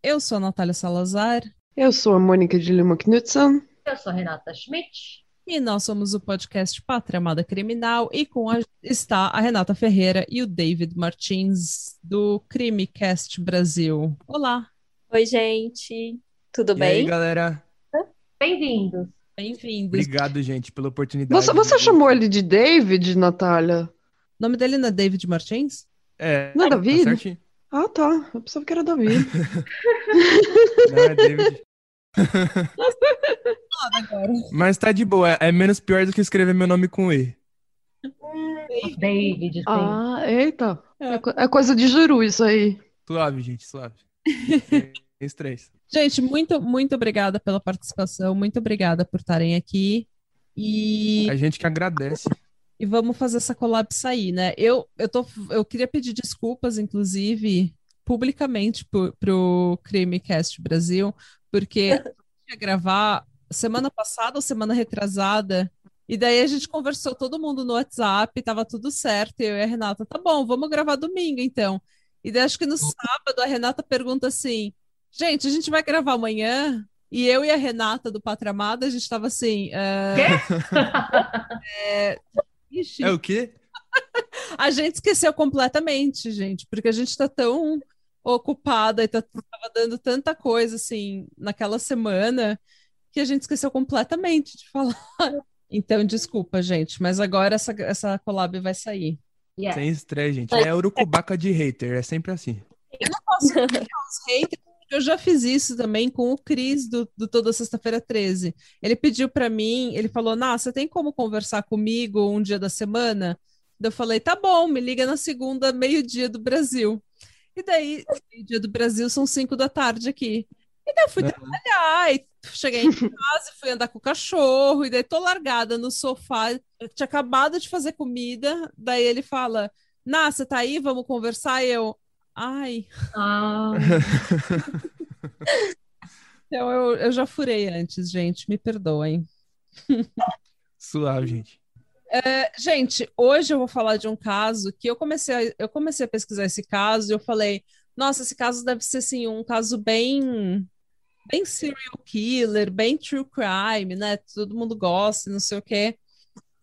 Eu sou a Natália Salazar Eu sou a Mônica de Lima Knudsen. Eu sou a Renata Schmidt. e nós somos o podcast Pátria Amada Criminal e com a está a Renata Ferreira e o David Martins do Crimecast Brasil. Olá, Oi, gente. Tudo E aí, bem? galera? Bem-vindos. bem-vindos. Obrigado, gente, pela oportunidade. Você, você chamou ele de David, Natália? O nome dele não é David Martins? É, Não é tá David? certinho. Ah, tá. Eu pensava que era David. Não, é David. Mas tá de boa. É menos pior do que escrever meu nome com E. David. Ah, eita. É. É, é coisa de juru isso aí. Suave, gente, suave. Sem estresse. Gente, muito, muito obrigada pela participação, muito obrigada por estarem aqui. E A gente que agradece. E vamos fazer essa collab sair, né? Eu, eu, tô, eu queria pedir desculpas, inclusive, publicamente pro, pro Crimecast Brasil, porque ia gravar semana passada ou semana retrasada, e daí a gente conversou todo mundo no WhatsApp, tava tudo certo, e eu e a Renata, tá bom, vamos gravar domingo, então. E daí acho que no sábado a Renata pergunta assim, gente, a gente vai gravar amanhã? E eu e a Renata do Pátria Amada, a gente tava assim, ah, ixi, É o quê? a gente esqueceu completamente, gente, porque a gente tá tão ocupada e tá, tava dando tanta coisa assim naquela semana que a gente esqueceu completamente de falar. Então, desculpa, gente, mas agora essa, essa collab vai sair. Yes. Sem estresse, gente. É urucubaca de hater. É sempre assim. Eu não posso criticar os haters, porque eu já fiz isso também com o Cris do, do Toda Sexta-feira 13. Ele pediu pra mim, ele falou: Nah, você tem como conversar comigo um dia da semana? Eu falei: Tá bom, me liga na segunda, meio-dia do Brasil. E daí, meio-dia do Brasil são cinco da tarde aqui. E daí eu fui Uhum. trabalhar, e cheguei em casa, fui andar com o cachorro, e daí tô largada no sofá. Eu tinha acabado de fazer comida, daí ele fala: Nah, você tá aí? Vamos conversar? E eu. Ai, Ah, então eu, eu já furei antes, gente, me perdoem. Suave, gente. É, gente, hoje eu vou falar de um caso que eu comecei a, eu comecei a pesquisar esse caso e eu falei, nossa, esse caso deve ser assim, um caso bem bem serial killer, bem true crime, né? Todo mundo gosta, não sei o quê.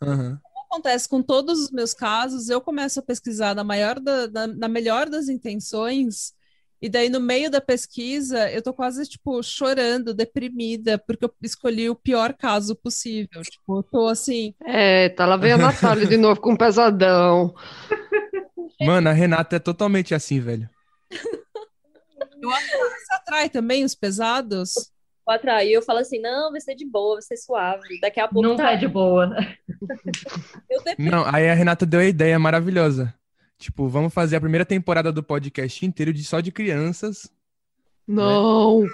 Aham. acontece com todos os meus casos, eu começo a pesquisar na maior da, na, na melhor das intenções, e daí no meio da pesquisa eu tô quase, tipo, chorando, deprimida, porque eu escolhi o pior caso possível. Tipo, eu tô assim, Eita, lá vem a Natália de novo com um pesadão. Mano, a Renata é totalmente assim, velho. eu acho que você atrai também os pesados. Vou atrair. Eu falo assim: não, vai ser de boa, vai ser suave. Daqui a pouco nunca tá. é de boa. Eu deprimo. Não, aí a Renata deu a ideia maravilhosa. Tipo, vamos fazer a primeira temporada do podcast inteiro de só de crianças. Não.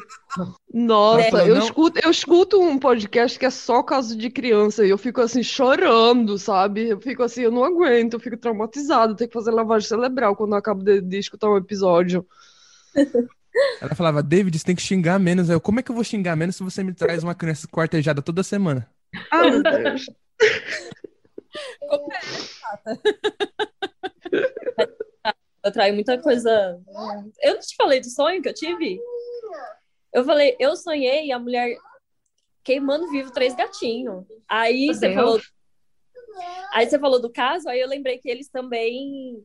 Nossa, Falou, eu não. escuto, eu escuto um podcast que é só caso de criança e eu fico assim chorando, sabe? Eu fico assim, eu não aguento, eu fico traumatizado, tenho que fazer lavagem cerebral quando eu acabo de, de escutar um episódio. Ela falava, David, você tem que xingar menos. Eu, como é que eu vou xingar menos se você me traz uma criança quartejada toda semana? Ah, meu Deus. Como é, Eu atraio muita coisa. Eu não te falei do sonho que eu tive? Eu falei, eu sonhei a mulher queimando vivo três gatinhos. Aí você Deus. falou. Aí você falou do caso, aí eu lembrei que eles também.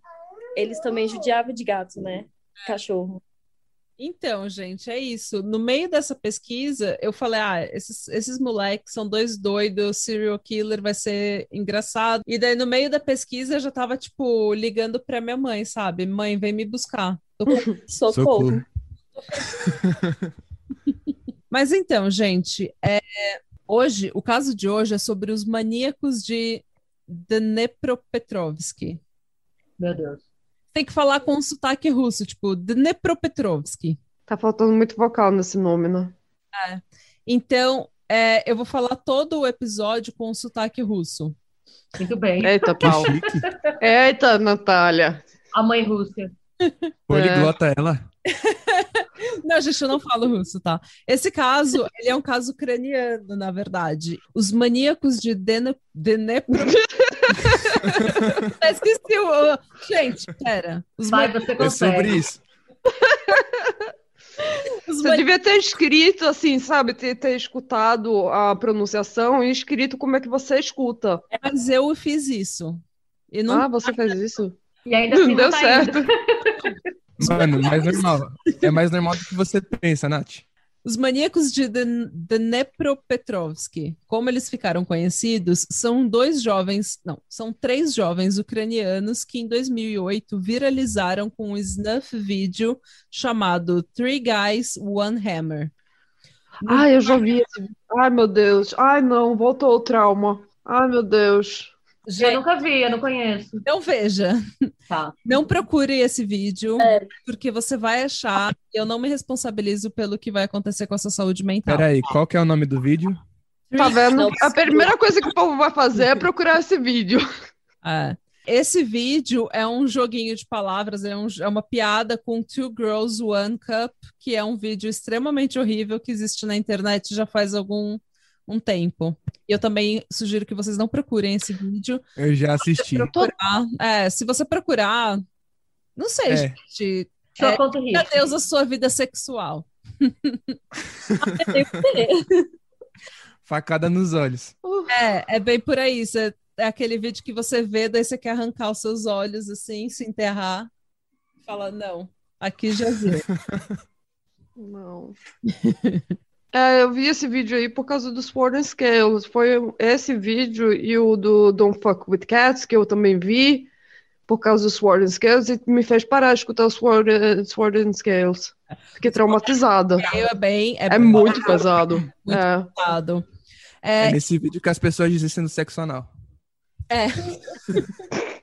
Eles também judiavam de gato, né? Cachorro. Então, gente, é isso. No meio dessa pesquisa, eu falei: ah, esses, esses moleques são dois doidos, serial killer vai ser engraçado. E daí, no meio da pesquisa, eu já tava, tipo, ligando pra minha mãe, sabe? Mãe, vem me buscar. Tô com Socorro. Socorro. Mas então, gente, é, hoje, o caso de hoje é sobre os maníacos de Dnepropetrovsk. Meu Deus. Tem que falar com um sotaque russo, tipo, Dnepropetrovsk. Tá faltando muito vocal nesse nome, né? Então, É, eu vou falar todo o episódio com sotaque russo. Muito bem. Eita, Que pau. chique. Eita, Natália. A mãe Rússia. Poliglota ela. Não, gente, eu não falo russo, tá? Esse caso, ele é um caso ucraniano, na verdade. Os maníacos de Dene... Dnepro... Ah, Esqueci o... Gente, pera. Os, Vai, você É sobre consegue. isso. os Você devia ter escrito assim, sabe? Ter, ter escutado a pronunciação e escrito como é que você escuta. Mas eu fiz isso. E não Ah, você fez isso? E ainda assim Não deu tá certo. indo. Mano, mais normal. É mais normal do que você pensa, Nath. Os maníacos de Dnepropetrovsk, como eles ficaram conhecidos, são dois jovens, não, são três jovens ucranianos que em 2008 viralizaram com um snuff vídeo chamado Three Guys, One Hammer. Ai, eu já vi. Ai, meu Deus. Ai, não, voltou o trauma. Ai, meu Deus. Eu Gente, nunca vi, eu não conheço. não veja, Tá. não procure esse vídeo, porque você vai achar, eu não me responsabilizo pelo que vai acontecer com a sua saúde mental. Peraí, qual que é o nome do vídeo? Tá vendo? A primeira coisa que o povo vai fazer é procurar esse vídeo. É. Esse vídeo é um joguinho de palavras, é, um- é uma piada com Two Girls, One Cup, que é um vídeo extremamente horrível que existe na internet já faz algum um tempo. E eu também sugiro que vocês não procurem esse vídeo. Eu já assisti. Procurar, é, se você procurar, não sei, É. gente, É, conta meu risco. Deus, a sua vida sexual. Facada nos olhos. É, é bem por aí. Você- é aquele vídeo que você vê, daí você quer arrancar os seus olhos assim, se enterrar. Fala, não, aqui já viu. Não. É, eu vi esse vídeo aí por causa do Sword and Scales. Foi esse vídeo e o do Don't Fuck with Cats, que eu também vi por causa do Sword and Scales, e me fez parar de escutar o Sword, Scales. Fiquei traumatizada. É bem, é É bem muito pesado. Muito É. pesado. É É, nesse vídeo que as pessoas dizem no sexo anal. é,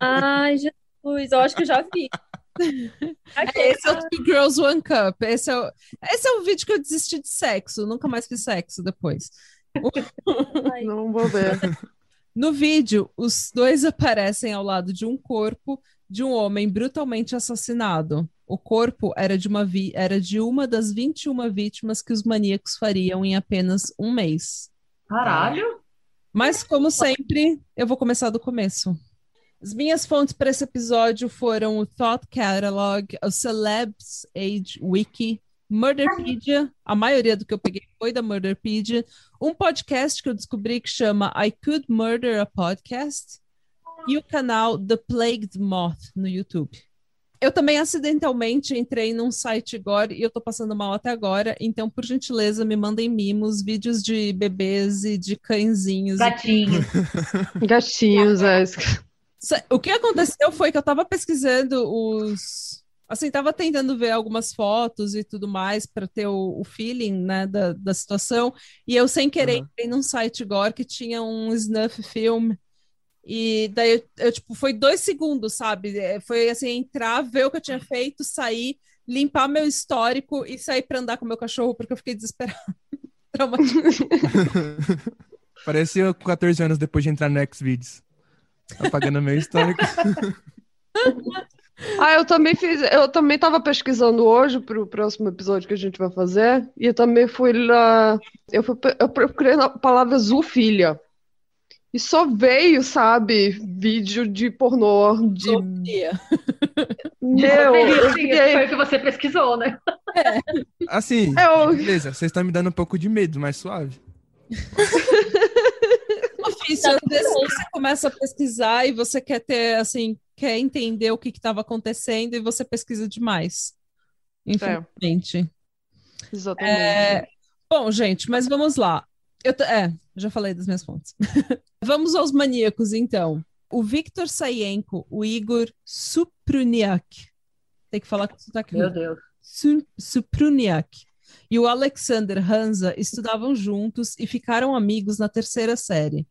Ai, Jesus, eu acho que eu já vi. Aqui, esse é o Two Girls One Cup. Esse é, o, esse é o vídeo que eu desisti de sexo. Nunca mais fiz sexo depois. Não vou ver. No vídeo, os dois aparecem ao lado de um corpo de um homem brutalmente assassinado. O corpo era de uma, vi- era de uma das 21 vítimas que os maníacos fariam em apenas um mês. Caralho. Mas, como sempre, eu vou começar do começo. As minhas fontes para esse episódio foram o Thought Catalog, o Celebs Age Wiki, Murderpedia, a maioria do que eu peguei foi da Murderpedia, um podcast que eu descobri que chama I Could Murder a Podcast, e o canal The Plagued Moth no YouTube. Eu também acidentalmente entrei num site agora e eu tô passando mal até agora, então, por gentileza, me mandem mimos, vídeos de bebês e de cãezinhos. Gatinho. Gatinhos, é. O que aconteceu foi que eu tava pesquisando os. Assim, tava tentando ver algumas fotos e tudo mais para ter o, o feeling, né, da, da situação. E eu, sem querer, Uhum. entrei num site agora que tinha um snuff film. E daí, eu, eu, tipo, foi dois segundos, sabe? É, Foi assim, entrar, ver o que eu tinha feito, sair, limpar meu histórico e sair para andar com meu cachorro, porque eu fiquei desesperada. Traumatizada. Com 14 anos depois de entrar no Xvideos. Apagando meu histórico. Ah, eu também fiz, eu também tava pesquisando hoje pro próximo episódio que a gente vai fazer, e eu também fui lá, eu, fui, eu procurei na palavra zoofilia. E só veio, sabe, vídeo de pornô, de... Sofia. Meu, eu Sim, fiquei... Foi o que você pesquisou, né? Assim, Eu- beleza, vocês estão me dando um pouco de medo, mas suave. difícil. Às vezes você começa a pesquisar e você quer ter, assim, quer entender o que estava acontecendo e você pesquisa demais. Infelizmente. Exatamente. É, Bom, gente, mas vamos lá. Eu t- É, já falei das minhas fontes. vamos aos maníacos, então. O Victor Sayenko, o Igor Supruniak. Tem que falar com sotaque Meu. Deus. Su- Supruniak e o Alexander Hansa estudavam juntos e ficaram amigos na terceira série.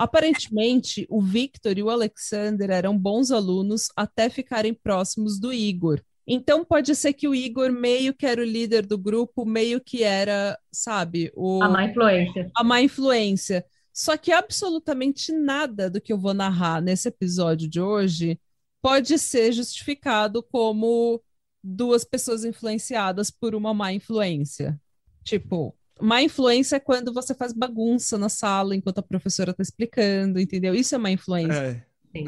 Aparentemente, o Victor e o Alexander eram bons alunos até ficarem próximos do Igor. Então pode ser que o Igor meio que era o líder do grupo, meio que era, sabe, o A má influência. a má influência. Só que absolutamente nada do que eu vou narrar nesse episódio de hoje pode ser justificado como duas pessoas influenciadas por uma má influência. Tipo, má influência é quando você faz bagunça na sala enquanto a professora está explicando, entendeu? Isso é má influência. É. Sim.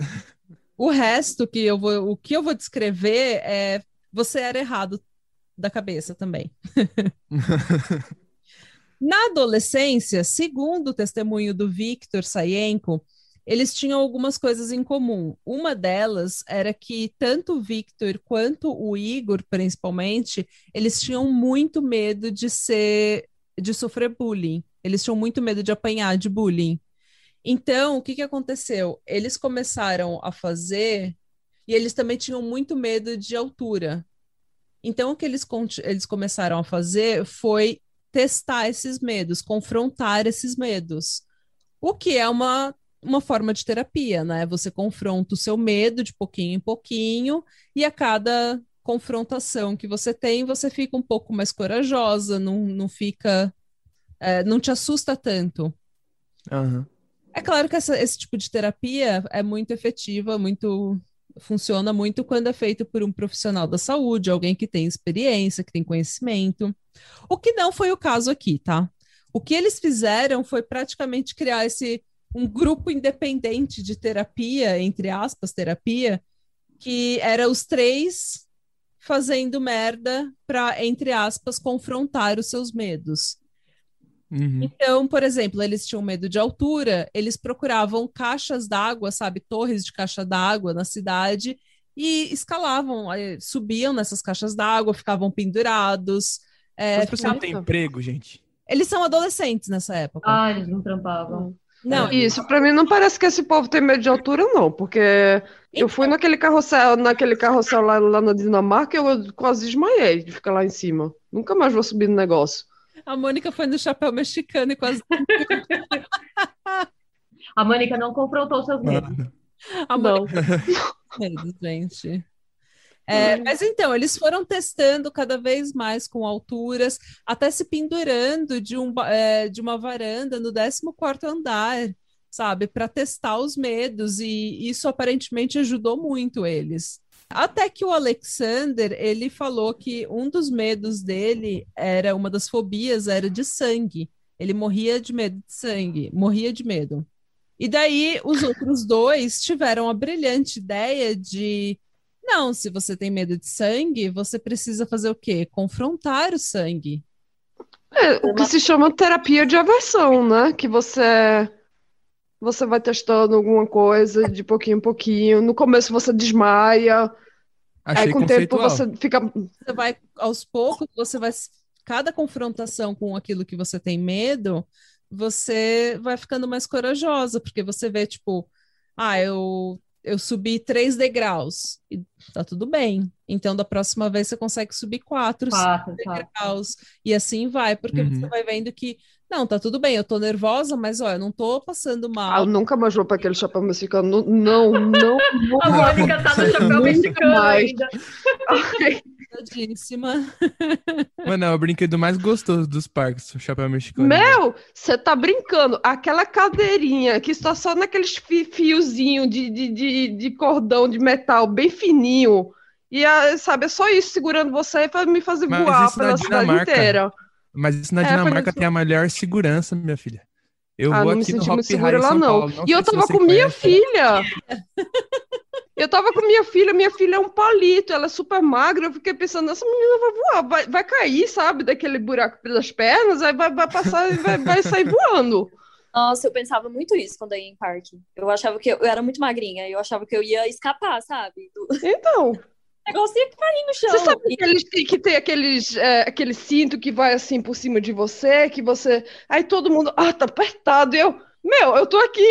O resto que eu vou, o que eu vou descrever é você era errado da cabeça também. Na adolescência, segundo o testemunho do Victor Sayenko, eles tinham algumas coisas em comum. Uma delas era que tanto o Victor quanto o Igor, principalmente, eles tinham muito medo de ser, de sofrer bullying. Eles tinham muito medo de apanhar de bullying. Então, o que que aconteceu? Eles começaram a fazer e eles também tinham muito medo de altura. Então, o que eles, eles começaram a fazer foi testar esses medos, confrontar esses medos. O que é uma, uma forma de terapia, né? Você confronta o seu medo de pouquinho em pouquinho, e a cada confrontação que você tem, você fica um pouco mais corajosa, não, não fica. é, não te assusta tanto. Aham. É claro que essa- esse tipo de terapia é muito efetiva, muito funciona muito quando é feito por um profissional da saúde, alguém que tem experiência, que tem conhecimento. O que não foi o caso aqui, tá? O que eles fizeram foi praticamente criar esse um grupo independente de terapia, entre aspas, terapia, que era os três fazendo merda para, entre aspas, confrontar os seus medos. Uhum. Então, por exemplo, eles tinham medo de altura, eles procuravam caixas d'água, sabe, torres de caixa d'água na cidade e escalavam, eh, subiam nessas caixas d'água, ficavam pendurados. eh, As pessoas não têm emprego, gente. Eles são adolescentes nessa época. Ah, eles não trampavam. Não, Isso, pra mim não parece que esse povo tem medo de altura, não, porque eu fui naquele carrossel, naquele carrossel lá, lá na Dinamarca e eu quase desmaiei de ficar lá em cima. Nunca mais vou subir no negócio. a Mônica foi no chapéu mexicano e quase. A Mônica não confrontou seus medos. A Não. Mônica medo, gente. É, mas então, eles foram testando cada vez mais com alturas, até se pendurando de, um, é, de uma varanda no 14º andar, sabe, para testar os medos, e isso aparentemente ajudou muito eles. Até que o Alexander, ele falou que um dos medos dele era, uma das fobias era de sangue. Ele morria de medo de sangue, morria de medo. E daí os outros dois tiveram a brilhante ideia de não, se você tem medo de sangue, você precisa fazer o quê? Confrontar o sangue. É, o que se chama terapia de aversão, né? Que você você vai testando alguma coisa de pouquinho em pouquinho. No começo você desmaia, Achei aí com o tempo você fica Você vai, aos poucos, você vai. Cada confrontação com aquilo que você tem medo, você vai ficando mais corajosa, porque você vê, tipo, ah, eu, eu subi três degraus, e tá tudo bem. Então, da próxima vez, você consegue subir quatro, Quatro, quatro. degraus, e assim vai, porque Uhum. você vai vendo que, não, tá tudo bem, eu tô nervosa, mas olha, eu não tô passando Ah, mal. eu nunca mais vou para aquele chapéu mexicano. Não, não, não. A Mônica tá no chapéu mexicano mais. ainda. Tadíssima. Mano, é o brinquedo mais gostoso dos parques, o chapéu mexicano. Meu, você tá brincando. Aquela cadeirinha que está só naqueles fi fiozinhos de, de, de, de cordão de metal bem fininho. E, a, sabe, é só isso segurando você para me fazer Mas voar pela cidade Dinamarca. inteira. Mas isso na É, Dinamarca tem a melhor segurança, minha filha. Eu Ah, vou não me aqui no senti muito Hopi segura lá, não. Não E eu tava com minha filha. Eu tava com minha filha, minha filha é um palito, ela é super magra. Eu fiquei pensando, essa menina vai voar, vai, vai cair, sabe, daquele buraco das pernas, aí vai, vai passar e vai, vai sair voando. Nossa, eu pensava muito isso quando eu ia em parque. Eu achava que eu, eu era muito magrinha, eu achava que eu ia escapar, sabe? Do Então, negócio ia cair no chão. você sabe que eles têm que ter aqueles, é, aquele cinto que vai assim por cima de você, que você. Aí todo mundo, ah, tá apertado. E eu, meu, eu tô aqui,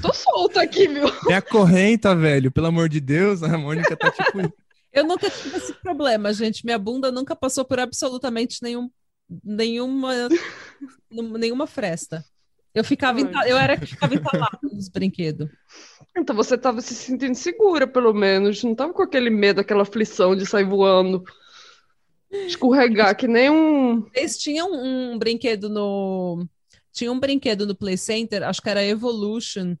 tô solta aqui, viu? Tem a correnta, velho. Pelo amor de Deus, a Mônica tá tipo. Eu nunca tive esse problema, gente. Minha bunda nunca passou por absolutamente nenhum, nenhuma, nenhuma fresta. Eu ficava, enta- eu era que ficava entalada nos brinquedos. Então você tava se sentindo segura, pelo menos. Não tava com aquele medo, aquela aflição de sair voando. Escorregar, que nem um. Eles tinham um brinquedo no. Tinha um brinquedo no Play Center, acho que era Evolution.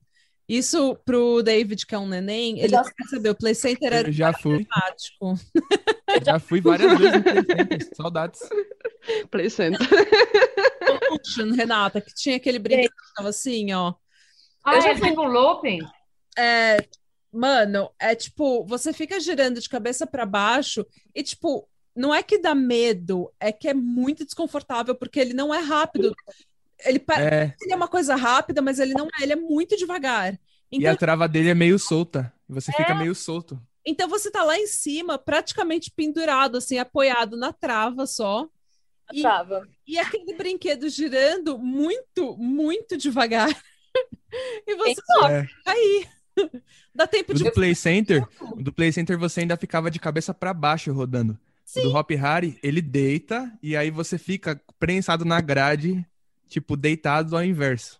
Isso pro David, que é um neném, ele já- quer saber, o Play Center era Eu já fui, temático. já fui várias vezes no Play Center. Saudades. Play Center. Evolution, Renata, que tinha aquele brinquedo que tava assim, ó. Ah, Eu já é tipo um looping? É, mano, é tipo, você fica girando de cabeça pra baixo e, tipo, não é que dá medo, é que é muito desconfortável, porque ele não é rápido. Ele parece É, que ele é uma coisa rápida, mas ele não é, ele é muito devagar. e Então, a trava dele é meio solta. Você fica meio solto. então você tá lá em cima, praticamente pendurado, assim, apoiado na trava só. E, Trava. e aquele brinquedo girando muito, muito devagar. E você só É. cair. Dá tempo O de do Play Center, do Play Center você ainda ficava de cabeça pra baixo rodando. O do Hop Harry, ele deita e aí você fica prensado na grade, tipo, deitado ao inverso.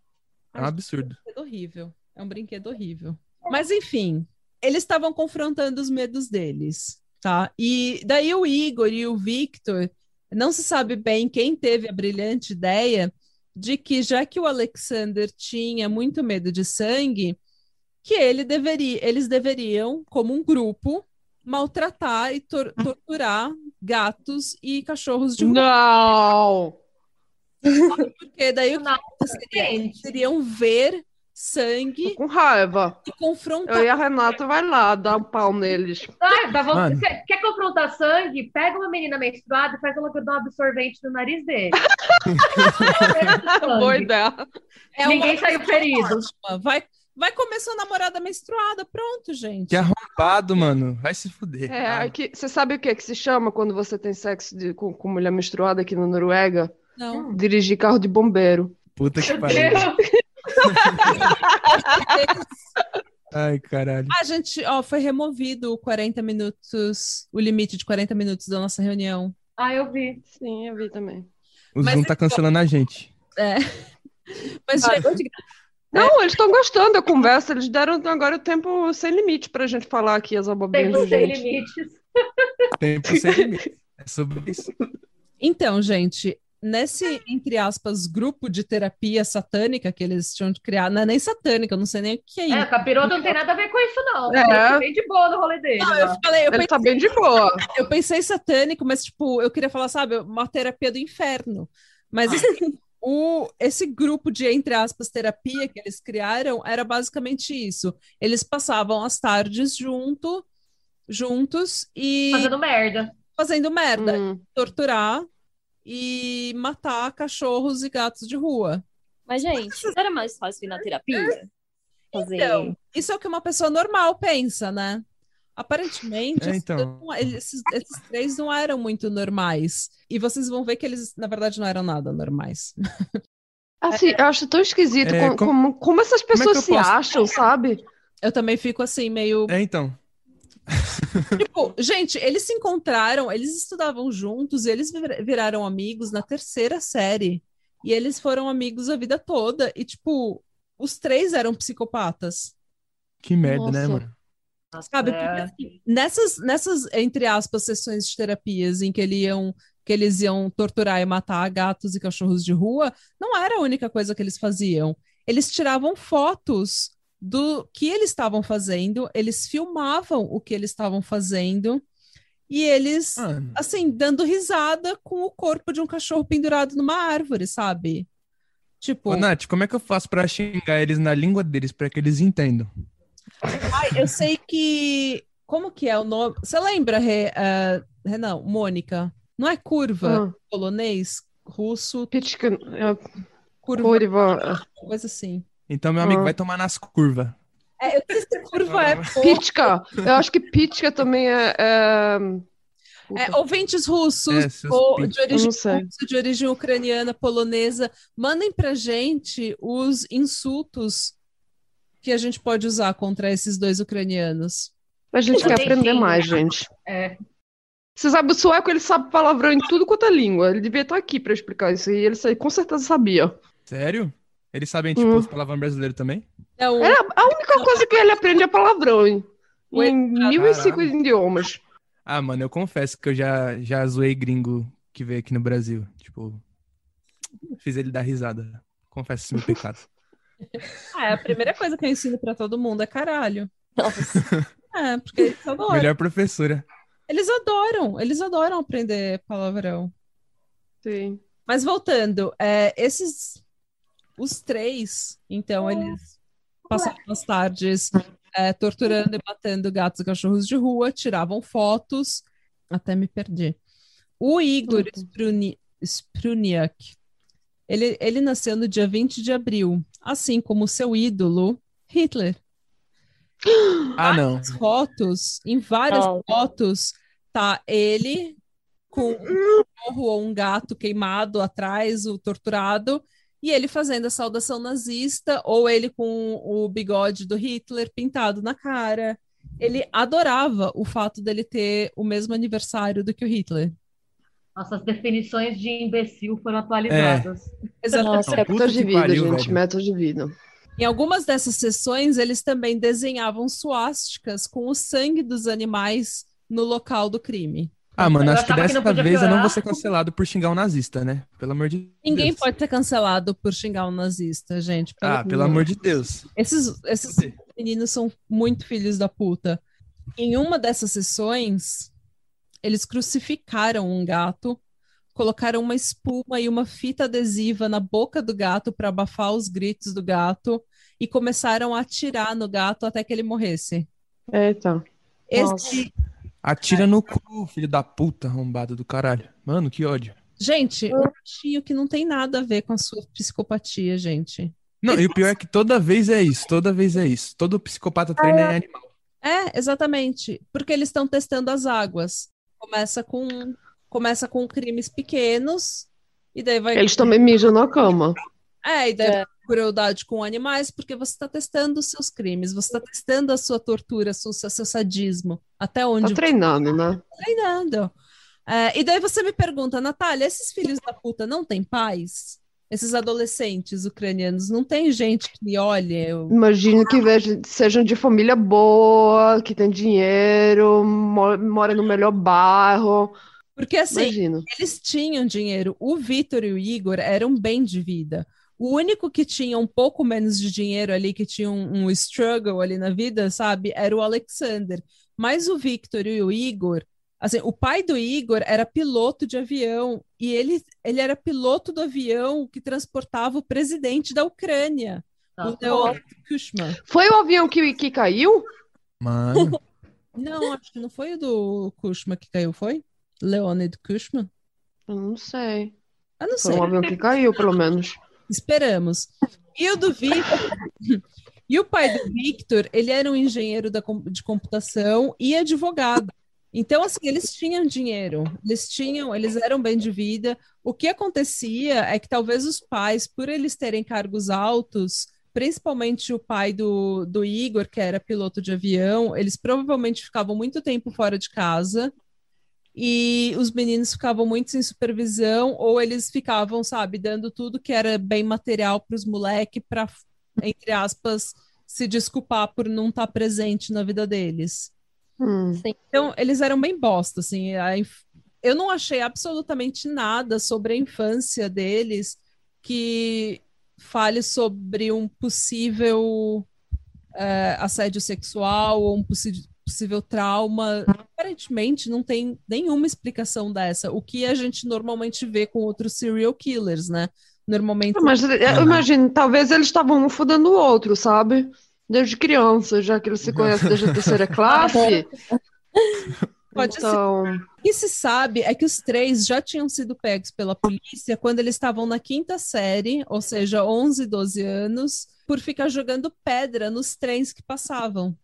É um absurdo. brinquedo horrível. É um brinquedo horrível. Mas enfim, eles estavam confrontando os medos deles, tá? E daí o Igor e o Victor, não se sabe bem quem teve a brilhante ideia de que já que o Alexander tinha muito medo de sangue, que ele deveria, eles deveriam, como um grupo, maltratar e tor- torturar gatos e cachorros de rua. Não! Porque daí o que iriam ver Tô sangue com raiva. e confrontar. Eu e a Renata vai lá dar um pau neles. Ah, dá vontade- Mano. Quer, quer confrontar sangue? Pega uma menina menstruada e faz ela dar um absorvente no nariz dele. Boa ideia. É Ninguém saiu ferido. ótima. Vai, vai comer sua namorada menstruada. Pronto, gente. Que arrombado, mano. Vai se fuder. É, aqui, você sabe o que, que se chama quando você tem sexo de- com, com mulher menstruada aqui na Noruega? Não. Dirigir carro de bombeiro. Puta que pariu. Ai, caralho. A gente, ó, foi removido o 40 minutos, o limite de 40 minutos da nossa reunião. Ah, eu vi. Sim, eu vi também. O Mas Zoom tá cancelando a gente. Mas, Ah, gente, Não, eles estão gostando da conversa. Eles deram agora o tempo sem limite pra gente falar aqui as abobrinhas Tempo de sem limites. Tempo sem limite. É sobre isso. então, gente, nesse, entre aspas, grupo de terapia satânica que eles tinham de criar, não é nem satânica, eu não sei nem o que é É, isso. o capiroto não tem nada a ver com isso, não. É. Ele tá bem de boa no rolê dele. Não, eu falei, eu Ele tá bem de boa. Eu pensei satânico, mas tipo, eu queria falar, sabe, uma terapia do inferno. Mas assim, o, esse grupo de, entre aspas, terapia que eles criaram era basicamente isso. Eles passavam as tardes junto, juntos e Fazendo merda. fazendo merda, Hum. torturar e matar cachorros e gatos de rua. Mas, gente, não era mais fácil ir na terapia? Fazer. Então, isso é o que uma pessoa normal pensa, né? Aparentemente, É, esses então. esses, esses três não eram muito normais. E vocês vão ver que eles, na verdade, não eram nada normais. Assim, eu acho tão esquisito É, como, como- como, como essas como é pessoas se posso- acham, sabe? Eu também fico assim, meio. É, então. Tipo, gente, eles se encontraram, eles estudavam juntos, e eles vir- viraram amigos na terceira série. E eles foram amigos a vida toda. E, tipo, os três eram psicopatas. Que merda, né, Nossa. mano? Sabe? É. Porque assim, nessas, nessas, entre aspas, sessões de terapias em que eles iam, que eles iam torturar e matar gatos e cachorros de rua, não era a única coisa que eles faziam. Eles tiravam fotos do que eles estavam fazendo, eles filmavam o que eles estavam fazendo e eles, Mano, assim, dando risada com o corpo de um cachorro pendurado numa árvore, sabe? Tipo, ô, Nath, como é que eu faço pra xingar eles na língua deles pra que eles entendam? Ai, eu sei que. Como que é o nome? Você lembra, Re, eh, Renan? Mônica? Não é curva Ah, polonês? Russo, Pitka, é, curva, curva, coisa assim. Então, meu amigo Ah. vai tomar nas curvas. É, eu sei se curva é. Pitka. Eu acho que Pitka também é. é... É, ouvintes russos, É, ou de origem não russa, de origem ucraniana, polonesa, mandem pra gente os insultos que a gente pode usar contra esses dois ucranianos. A gente quer aprender mais, gente. É. Você sabe, o sueco, ele sabe palavrão em tudo quanto é língua. Ele devia estar aqui pra explicar isso aí. Ele com certeza sabia. Sério? Eles sabem, tipo, Hum. os palavrões brasileiros também? É o, É a única coisa que ele aprende é palavrão. Em, Oi, em mil e cinco idiomas. Ah, mano, eu confesso que eu já, já zoei gringo que veio aqui no Brasil. Tipo, fiz ele dar risada. Confesso esse meu pecado. Ah, é a primeira coisa que eu ensino pra todo mundo é caralho. Nossa. É, porque eles adoram. Melhor professora. Eles adoram, eles adoram aprender palavrão. Sim. Mas voltando, é, esses os três, então eles passavam as tardes é, torturando e matando gatos e cachorros de rua, tiravam fotos, até me perdi. O Igor Spruni- Spruniak, ele, ele nasceu no dia 20 de abril, assim como seu ídolo, Hitler. Ah, não. As fotos, em várias Não. fotos, tá ele com um cachorro ou um gato queimado atrás, o torturado, e ele fazendo a saudação nazista, ou ele com o bigode do Hitler pintado na cara. Ele adorava o fato dele ter o mesmo aniversário do que o Hitler. Nossas definições de imbecil foram atualizadas. Exatamente. Nossa, Metas de vida, pariu, gente. velho. Metas de vida. Em algumas dessas sessões, eles também desenhavam suásticas com o sangue dos animais no local do crime. Ah, mano, Eu acho que dessa vez eu não vou ser cancelado por xingar um nazista, né? Pelo amor de Ninguém Deus. pode ser cancelado por xingar um nazista, gente. Ah, pelo amor de Deus. Esses, esses meninos são muito filhos da puta. Em uma dessas sessões, eles crucificaram um gato, colocaram uma espuma e uma fita adesiva na boca do gato para abafar os gritos do gato e começaram a atirar no gato até que ele morresse. Eita. Esse, Atira no cu, filho da puta, arrombado do caralho. Mano, que ódio. gente, um bichinho que não tem nada a ver com a sua psicopatia, gente. Não, e o pior é que toda vez é isso, toda vez é isso. Todo psicopata treina é animal. É, exatamente. Porque eles estão testando as águas. Começa com começa com crimes pequenos e daí vai Eles também mijam na cama. é, e daí É. crueldade com animais, porque você está testando os seus crimes, você está testando a sua tortura, seu, seu sadismo, até Tá onde treinando, né? você está treinando. É, e daí você me pergunta, Natália, esses filhos da puta não têm pais? Esses adolescentes ucranianos, não tem gente que olhe? eu- Imagino que veja- sejam de família boa, que tem dinheiro, mo- mora no melhor bairro. Porque assim, Imagino. Eles tinham dinheiro. O Vitor e o Igor eram bem de vida. O único que tinha um pouco menos de dinheiro ali, que tinha um, um struggle ali na vida, sabe, era o Alexander. Mas o Victor e o Igor, assim, o pai do Igor era piloto de avião e ele, ele era piloto do avião que transportava o presidente da Ucrânia, o Nossa, Leonid Kushma. Foi o avião que, que caiu? Mano, Não, acho que não foi o do Kushma que caiu, foi? Leonid Kushma? Eu não sei. Ah, não Foi sei. um avião que caiu, pelo menos. Esperamos. E o do Victor. e o pai do Victor, ele era um engenheiro da, de computação e advogado. Então, assim, eles tinham dinheiro, eles tinham, eles eram bem de vida. O que acontecia é que talvez os pais, por eles terem cargos altos, principalmente o pai do, do Igor, que era piloto de avião, eles provavelmente ficavam muito tempo fora de casa e os meninos ficavam muito sem supervisão, ou eles ficavam, sabe, dando tudo que era bem material para os moleques para, entre aspas, se desculpar por não estar presente na vida deles. Hum. Então, eles eram bem bosta, assim. a inf- Eu não achei absolutamente nada sobre a infância deles que fale sobre um possível eh, assédio sexual ou um possi- possível trauma. Aparentemente, não tem nenhuma explicação dessa. O que a gente normalmente vê com outros serial killers, né? Normalmente. Mas eh, eu imagino, talvez eles estavam um fudendo o outro, sabe? Desde criança, já que eles se conhecem desde a terceira classe. Pode ser. Então, O que se sabe é que os três já tinham sido pegos pela polícia quando eles estavam na quinta série, ou seja, 11, 12 anos, por ficar jogando pedra nos trens que passavam.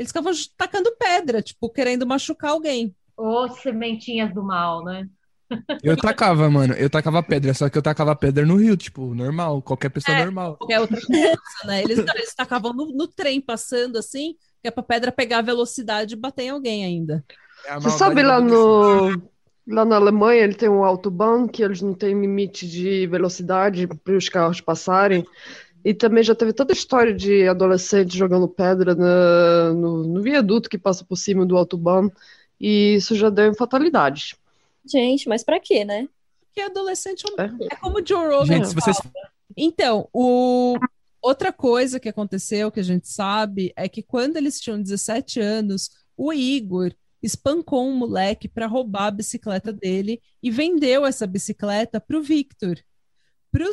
Eles ficavam tacando pedra, tipo, querendo machucar alguém. Ô, sementinhas do mal, né? eu tacava, mano. Eu tacava pedra, só que eu tacava pedra no rio, tipo, normal, qualquer pessoa É. normal. Qualquer outra coisa, né? Eles, não, eles tacavam no, no trem passando assim, que é pra pedra pegar velocidade e bater em alguém ainda. É a você sabe lá no lá na Alemanha ele tem um autobahn que eles não têm limite de velocidade para os carros passarem. E também já teve tanta história de adolescente jogando pedra na- no, no viaduto que passa por cima do autobahn, e isso já deu em fatalidade. Gente, mas pra quê, né? Que adolescente é um- É. como o Joe Rogan. Gente, se vocês. Então, o... outra coisa que aconteceu, que a gente sabe, é que quando eles tinham 17 anos, o Igor espancou um moleque para roubar a bicicleta dele e vendeu essa bicicleta para o Victor. Pro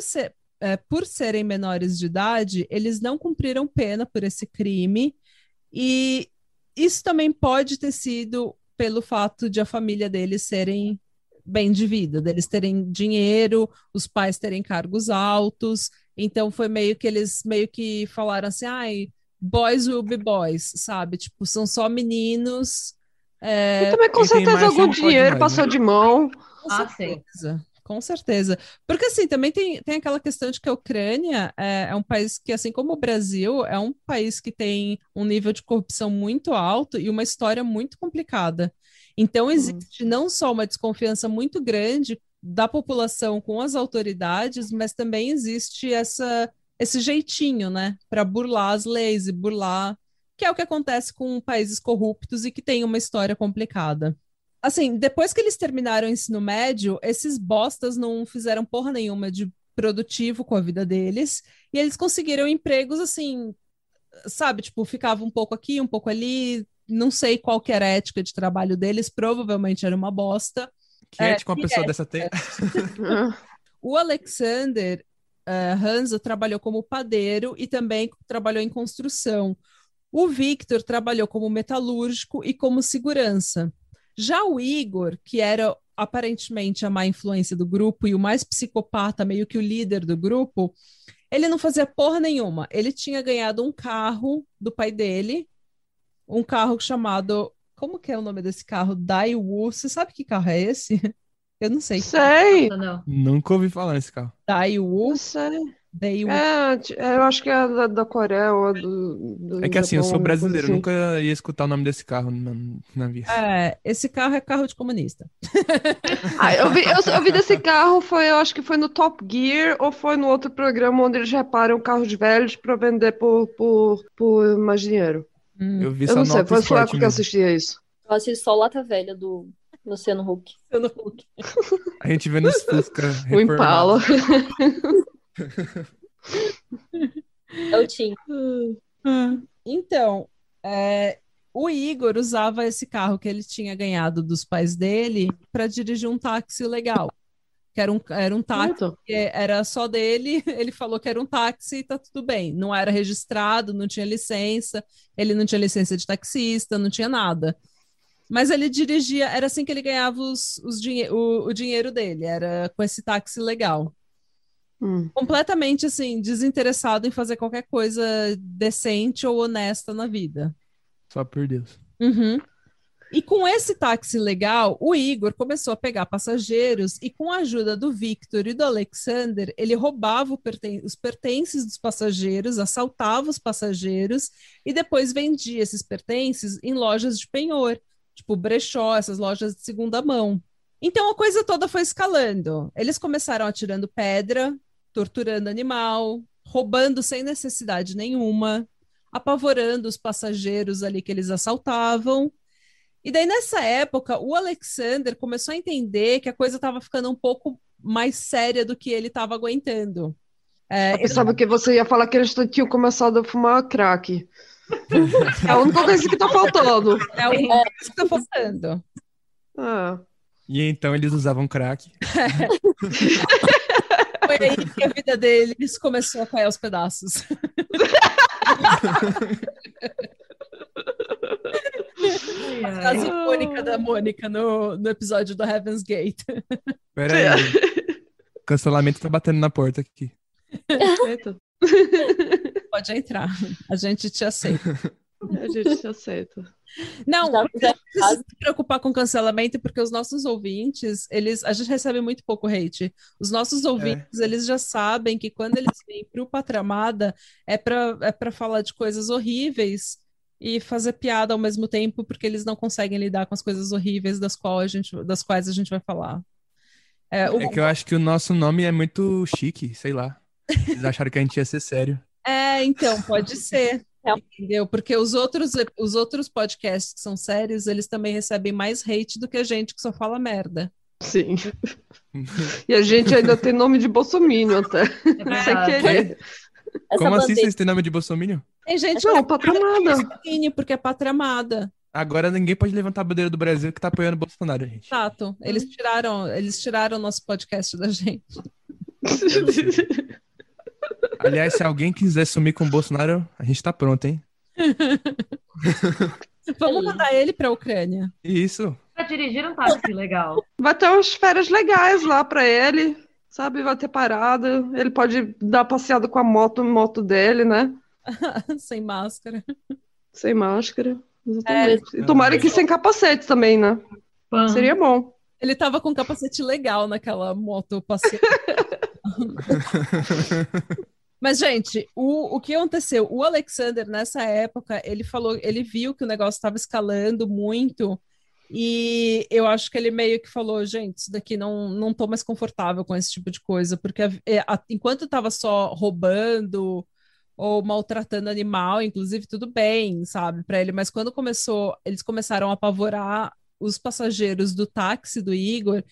é, por serem menores de idade, eles não cumpriram pena por esse crime, e isso também pode ter sido pelo fato de a família deles serem bem de vida, deles terem dinheiro, os pais terem cargos altos. Então foi meio que eles meio que falaram assim, ai, boys will be boys, sabe? Tipo, são só meninos. é, E também com certeza algum dinheiro mais, passou né? de mão. Com Ah, certeza, com certeza. Porque assim, também tem, tem aquela questão de que a Ucrânia é, é um país que, assim como o Brasil, é um país que tem um nível de corrupção muito alto e uma história muito complicada. Então, existe não só uma desconfiança muito grande da população com as autoridades, mas também existe essa, esse jeitinho, né, para burlar as leis e burlar, que é o que acontece com países corruptos e que têm uma história complicada assim, depois que eles terminaram o ensino médio, esses bostas não fizeram porra nenhuma de produtivo com a vida deles, e eles conseguiram empregos assim, sabe, tipo, ficava um pouco aqui, um pouco ali, não sei qual que era a ética de trabalho deles, provavelmente era uma bosta. Que É, ética uma que pessoa dessa tem? O Alexander Hansa trabalhou como padeiro e também trabalhou em construção. O Victor trabalhou como metalúrgico e como segurança. Já o Igor, que era aparentemente a má influência do grupo e o mais psicopata, meio que o líder do grupo, ele não fazia porra nenhuma. Ele tinha ganhado um carro do pai dele, um carro chamado. Como que é o nome desse carro? Daewoo. Você sabe que carro é esse? Eu não sei. Sei, Não, não. Nunca ouvi falar nesse carro. Daewoo. não sei. Daewoo. É, t- eu acho que é da, da Coreia ou do, do É que assim, eu Japão, sou alguma coisa brasileiro, assim. nunca ia escutar o nome desse carro na, na vida. É, esse carro é carro de comunista. Ah, eu vi, eu, eu vi desse carro, foi, eu acho que foi no Top Gear ou foi no outro programa onde eles reparam carros velhos para vender por, por, por mais dinheiro. Hum. Eu vi Eu só não sei, foi só que eu assistia isso. Eu assisto só o Lata Velha do Luciano Huck. A gente vê nos Fusca O Impala. reformados. É o Tim. Então, é, o Igor usava esse carro que ele tinha ganhado dos pais dele para dirigir um táxi legal. Que era um, era um táxi era só dele, ele falou que era um táxi e tá tudo bem. Não era registrado, não tinha licença, ele não tinha licença de taxista, não tinha nada. Mas ele dirigia, era assim que ele ganhava os, os dinhe o, o dinheiro dele, era com esse táxi legal. Hum. Completamente assim, desinteressado em fazer qualquer coisa decente ou honesta na vida. Só por Deus. Uhum. E com esse táxi legal, o Igor começou a pegar passageiros e, com a ajuda do Victor e do Alexander, ele roubava o perten- os pertences dos passageiros, assaltava os passageiros e depois vendia esses pertences em lojas de penhor, tipo brechó, essas lojas de segunda mão. Então a coisa toda foi escalando. Eles começaram atirando pedra, torturando animal, roubando sem necessidade nenhuma, apavorando os passageiros ali que eles assaltavam. E daí, nessa época, o Alexander começou a entender que a coisa estava ficando um pouco mais séria do que ele estava aguentando. É, Eu pensava que você ia falar que eles tinham começado a fumar crack. É a única coisa que tá faltando. é o que está faltando. Ah, E então eles usavam crack. Foi aí que a vida deles começou a cair aos pedaços. A frase icônica da Mônica no, no episódio do Heaven's Gate. Pera aí. Cancelamento tá batendo na porta aqui. Pode entrar, a gente te aceita. A gente se aceita. Não, não precisa se preocupar com cancelamento, porque os nossos ouvintes, eles, a gente recebe muito pouco hate. Os nossos ouvintes, eles já sabem que quando eles vêm para o Patramada é para é para falar de coisas horríveis e fazer piada ao mesmo tempo, porque eles não conseguem lidar com as coisas horríveis das, qual a gente, das quais a gente vai falar. É, o- É que eu acho que o nosso nome é muito chique, sei lá. Eles acharam que a gente ia ser sério. É, então, pode ser. É. Entendeu? Porque os outros, os outros podcasts que são sérios, eles também recebem mais hate do que a gente que só fala merda. Sim. E a gente ainda tem nome de Bolsonaro até. É Sem querer. Essa Como assim vocês têm nome de Bolsonaro? Tem gente Não, que pátria amada. é porque é pátria amada. Agora ninguém pode levantar a bandeira do Brasil que tá apoiando o Bolsonaro, gente. Exato. Eles tiraram, eles tiraram o nosso podcast da gente. Aliás, se alguém quiser sumir com o Bolsonaro, a gente tá pronto, hein? Vamos mandar ele para a Ucrânia. Isso. Pra dirigir um táxi legal. Vai ter umas férias legais lá pra ele, sabe? Vai ter parada. Ele pode dar passeada com a moto, moto dele, né? Sem máscara. Sem máscara. Exatamente. E tomara que sem capacete também, né? Seria bom. Ele tava com um capacete legal naquela moto passeio. Mas, gente, o, o que aconteceu? O Alexander, nessa época, ele falou, ele viu que o negócio estava escalando muito, e eu acho que ele meio que falou, gente, isso daqui não, não tô mais confortável com esse tipo de coisa, porque a- é, a- enquanto estava só roubando ou maltratando animal, inclusive, tudo bem, sabe, para ele, mas quando começou, eles começaram a apavorar os passageiros do táxi do Igor,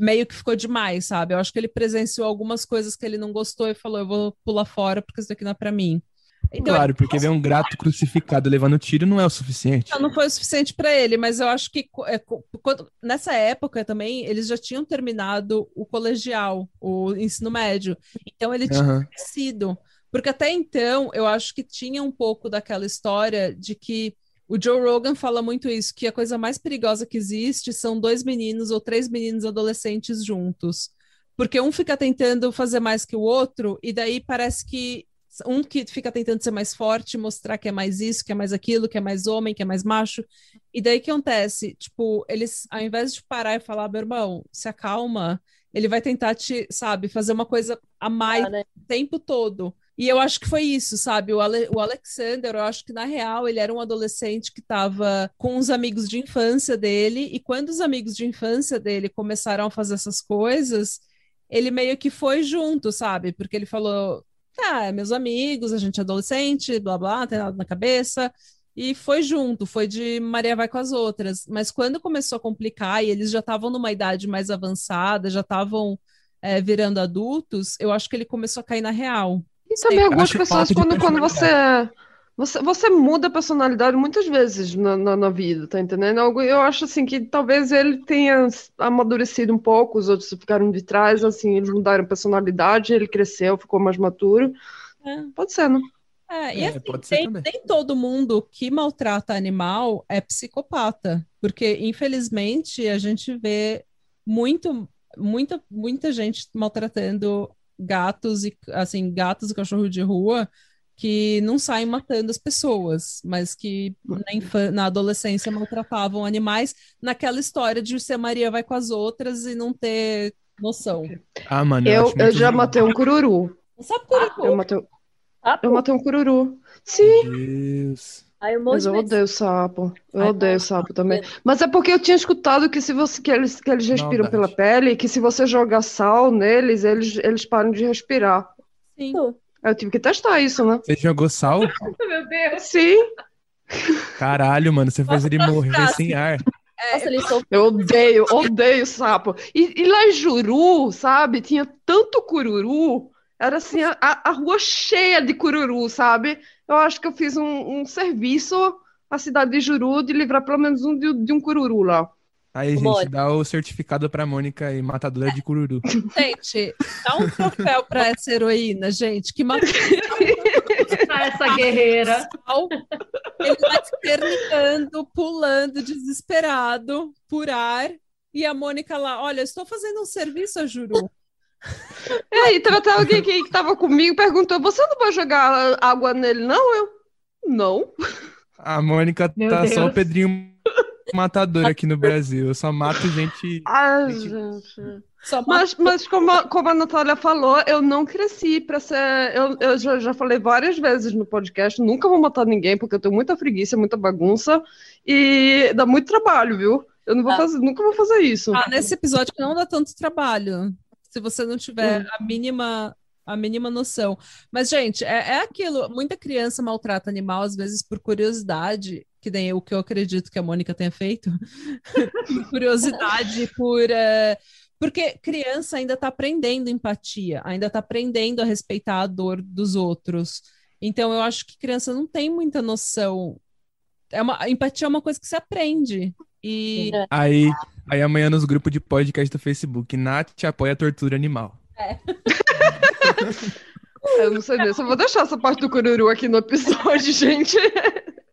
meio que ficou demais, sabe? Eu acho que ele presenciou algumas coisas que ele não gostou e falou: eu vou pular fora porque isso daqui não é pra mim. Então, Claro, porque ver um grato crucificado levando tiro não é o suficiente. não foi o suficiente para ele, mas eu acho que é, quando- nessa época também eles já tinham terminado o colegial, o ensino médio. Então ele tinha Aham. crescido. Porque até então eu acho que tinha um pouco daquela história de que o Joe Rogan fala muito isso, que a coisa mais perigosa que existe são dois meninos ou três meninos adolescentes juntos. Porque um fica tentando fazer mais que o outro, e daí parece que um que fica tentando ser mais forte, mostrar que é mais isso, que é mais aquilo, que é mais homem, que é mais macho. E daí que acontece? Tipo, eles, ao invés de parar e falar, meu irmão, se acalma, ele vai tentar te, sabe, fazer uma coisa a mais Ah, né? o tempo todo. E eu acho que foi isso, sabe? O, Ale- o Alexander, eu acho que na real ele era um adolescente que estava com os amigos de infância dele, e quando os amigos de infância dele começaram a fazer essas coisas, ele meio que foi junto, sabe? Porque ele falou: tá, meus amigos, a gente é adolescente, blá blá, não tem nada na cabeça. E foi junto, foi de Maria vai com as outras. Mas quando começou a complicar e eles já estavam numa idade mais avançada, já estavam é, virando adultos, eu acho que ele começou a cair na real. E também algumas pessoas, quando, quando você, você. Você muda a personalidade muitas vezes na, na, na vida, tá entendendo? Algo- Eu acho assim que talvez ele tenha amadurecido um pouco, os outros ficaram de trás, assim, eles mudaram a personalidade, ele cresceu, ficou mais maturo. É. Pode ser, né? É, e É, assim, pode ser tem- também. todo mundo que maltrata animal é psicopata, porque infelizmente a gente vê muito, muita, muita gente maltratando gatos e assim gatos e cachorro de rua que não saem matando as pessoas, mas que na, infan- na adolescência maltratavam animais naquela história de ser Maria vai com as outras e não ter noção. Ah, mano, Eu, eu muito já matei um cururu. Não sabe por Eu matei, Ah, eu matei um cururu. Sim, Deus. Aí eu morro mas eu odeio sapo. Eu Ai, odeio sapo também. Mas é porque eu tinha escutado que se você que eles, que eles respiram Maldade. pela pele, que se você jogar sal neles, eles, eles param de respirar. Sim. Eu tive que testar isso, né? Você jogou sal? Meu Deus. Sim, Caralho, mano, você fez ele morrer sem ar. Nossa, eles são eu odeio, odeio sapo. E, e lá em Juru, sabe? Tinha tanto cururu. Era assim, a, a rua cheia de cururu, sabe? Eu acho que eu fiz um, um serviço à cidade de Juru de livrar pelo menos um de, de um cururu lá. Aí, gente, dá o certificado pra Mônica e matadora de cururu. Gente, dá um troféu para essa heroína, gente, que matou essa guerreira. Ele vai se terminando, pulando, desesperado, por ar. E a Mônica lá, olha, estou fazendo um serviço a Juru. E aí, teve até alguém que, que tava comigo perguntou: Você não vai jogar água nele, não? Eu, não. A Mônica Meu tá só o Deus. Pedrinho matador aqui no Brasil. Eu só mato gente. Ai, Gente. gente. Mas, mas como, a, como a Natália falou, eu não cresci pra ser. Eu, eu já, já falei várias vezes no podcast: nunca vou matar ninguém, porque eu tenho muita preguiça, muita bagunça e dá muito trabalho, viu? Eu não vou Ah. fazer, nunca vou fazer isso. Ah, nesse episódio não dá tanto trabalho. Se você não tiver a mínima, a mínima noção. Mas, gente, é, é aquilo. Muita criança maltrata animal, às vezes por curiosidade, que nem o que eu acredito que a Mônica tenha feito. por curiosidade, por. eh, porque criança ainda está aprendendo empatia, ainda está aprendendo a respeitar a dor dos outros. Então, eu acho que criança não tem muita noção. É uma, a empatia é uma coisa que se aprende. E Aí, aí amanhã nos grupos de podcast do Facebook, Nath apoia a tortura animal. Eu não sei. Eu vou deixar essa parte do Cururu aqui no episódio, gente.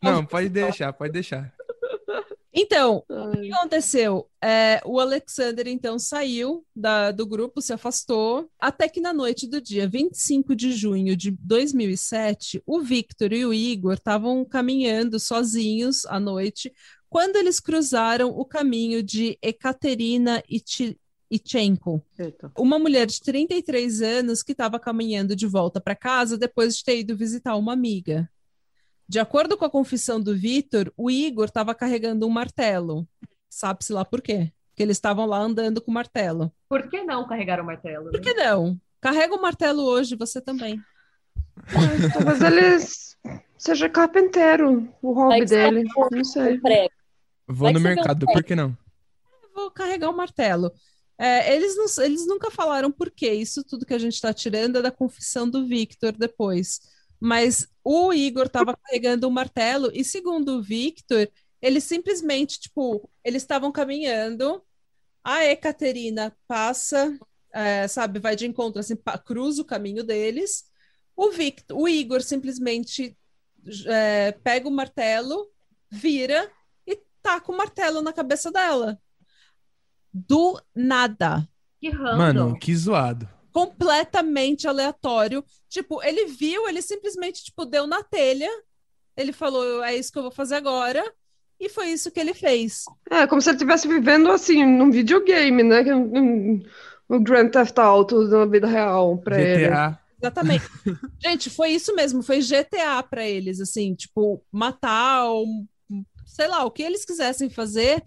Não, pode deixar, pode deixar. Então, o que aconteceu? É, o Alexander, então, saiu da- do grupo, se afastou, até que na noite do dia 25 de junho de 2007, o Victor e o Igor estavam caminhando sozinhos à noite, quando eles cruzaram o caminho de Ekaterina Ichi- Ichenko, Eita. uma mulher de 33 anos que estava caminhando de volta para casa depois de ter ido visitar uma amiga. De acordo com a confissão do Vitor, o Igor estava carregando um martelo. Sabe-se lá por quê? Que eles estavam lá andando com o martelo. Por que não carregar o martelo? Por que não? Carrega o martelo hoje, você também. Talvez ele seja carpinteiro, o hobby dele. Não sei. Um prego. Vou no um mercado, por que não? Eu Vou carregar o martelo. É, eles, não- eles nunca falaram por quê. Isso tudo que a gente está tirando é da confissão do Victor depois. Mas o Igor estava carregando o martelo e, segundo o Victor, eles simplesmente, tipo, eles estavam caminhando, a Ekaterina passa, é, sabe, vai de encontro, assim, cruza o caminho deles. O Victor, o Igor simplesmente é, pega o martelo, vira taca o martelo na cabeça dela. Do nada. Que random. Mano, que zoado. Completamente aleatório. Tipo, ele viu, ele simplesmente, tipo, deu na telha. Ele falou, é isso que eu vou fazer agora. E foi isso que ele fez. É, como se ele estivesse vivendo assim, num videogame, né? Um- O Grand Theft Auto na vida real pra ele. GTA. Exatamente. Gente, foi isso mesmo, foi GTA para eles, assim, tipo, matar, ou, sei lá, o que eles quisessem fazer,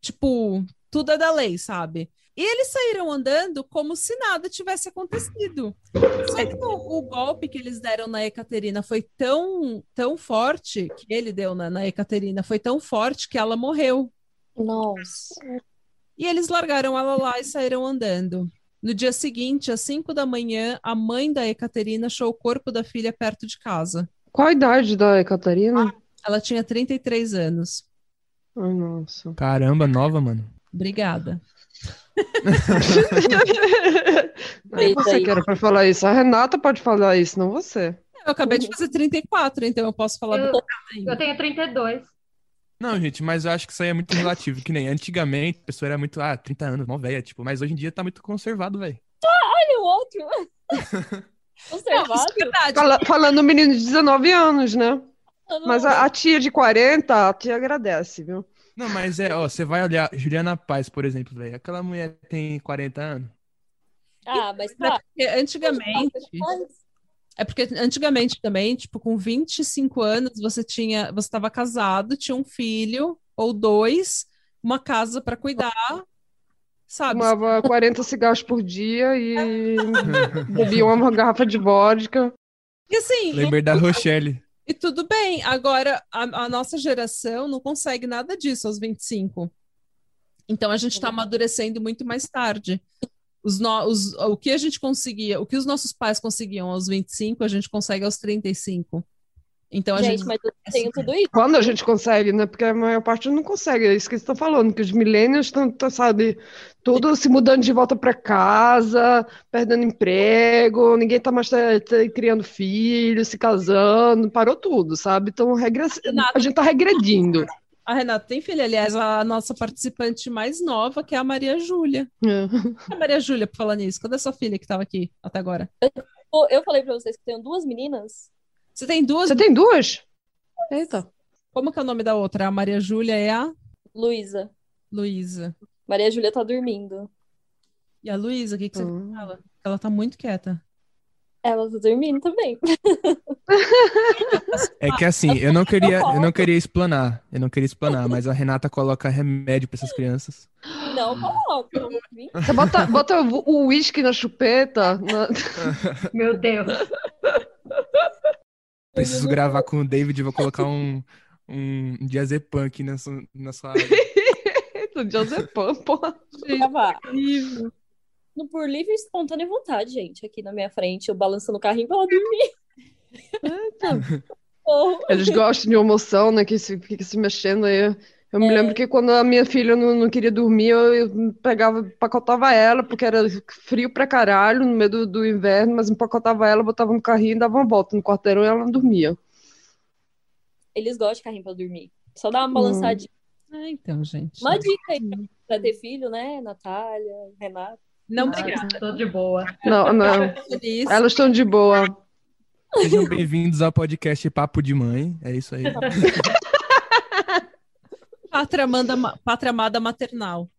tipo, tudo é da lei, sabe? E eles saíram andando como se nada tivesse acontecido. Só que o, o golpe que eles deram na Ekaterina foi tão, tão forte, que ele deu na, na Ekaterina, foi tão forte que ela morreu. Nossa. E eles largaram ela lá e saíram andando. No dia seguinte, às 5 da manhã, a mãe da Ekaterina achou o corpo da filha perto de casa. Qual a idade da Catarina? Ela tinha 33 anos. Ai, nossa. Caramba, nova, mano. Obrigada. Não é você que era pra falar isso. A Renata pode falar isso, não você. Eu acabei de fazer 34, então eu posso falar Eu- Eu tenho 32. Não, gente, mas eu acho que isso aí é muito relativo. Que nem antigamente a pessoa era muito, ah, 30 anos, mó velha, tipo, mas hoje em dia tá muito conservado, velho. Olha o outro. Não, Conservado. é verdade. Fala- falando um menino de 19 anos, né? Mas a, a tia de 40 te agradece, viu? Não, mas é, ó, você vai olhar Juliana Paz, por exemplo, velho. Aquela mulher tem 40 anos. Ah, mas É tá. porque antigamente, é porque antigamente também, tipo, com 25 anos, você tinha, você estava casado, tinha um filho ou dois, uma casa para cuidar, sabe? Fumava 40 cigarros por dia e bebia uma garrafa de vodka. E assim, Lembrei da Rochelle. E tudo bem, agora a, a nossa geração não consegue nada disso aos 25. Então a gente está amadurecendo muito mais tarde. Os no, os, o que a gente conseguia, o que os nossos pais conseguiam aos 25, a gente consegue aos 35. Então a Gente, gente. mas eu tenho tudo isso. Quando a gente consegue, né? Porque a maior parte não consegue. É isso que está falando, que os millennials estão, sabe, tudo se mudando de volta para casa, perdendo emprego, ninguém está mais tá- tá criando filhos, se casando, parou tudo, sabe? Então regress... a gente está regredindo. A Renata tem filha, aliás, a nossa participante mais nova, que é a Maria Júlia. É. A Maria Júlia, por falar nisso, cadê sua filha que estava aqui até agora? Pô, Eu falei pra vocês que tenho duas meninas. Você tem duas? Você tem duas? Eita. Como que é o nome da outra? A Maria Júlia é a Luísa. Luísa. Maria Júlia tá dormindo. E a Luísa, o que, que você Hum. fala? Ela tá muito quieta. Ela tá dormindo também. É que assim, eu não queria, eu não queria explanar, eu não queria explanar, mas a Renata coloca remédio pra essas crianças. Não coloco. Você bota, bota o o uísque na chupeta. na- Meu Deus. Preciso gravar com o David, vou colocar um, um diazepam aqui na sua, na sua área. do diazepam, porra. Gravar. No por livre e espontânea vontade, gente, aqui na minha frente, eu balançando o carrinho pra ela dormir. Eles gostam de emoção, né? Que se, fica se mexendo aí. Eu me É. lembro que quando a minha filha não, não queria dormir, eu, eu pegava, empacotava ela, porque era frio pra caralho no meio do, do inverno, mas empacotava ela, botava no carrinho e dava uma volta no quarteirão e ela não dormia. Eles gostam de carrinho pra dormir. Só dá uma balançadinha. Ah, então, gente. Uma dica aí pra, ter filho, né? Natália, Renata. Não, Ah, obrigada. tô de boa. Não, não. Elas estão de boa. Sejam bem-vindos ao podcast Papo de Mãe. É isso aí. Pátria, amanda, ma- pátria amada maternal.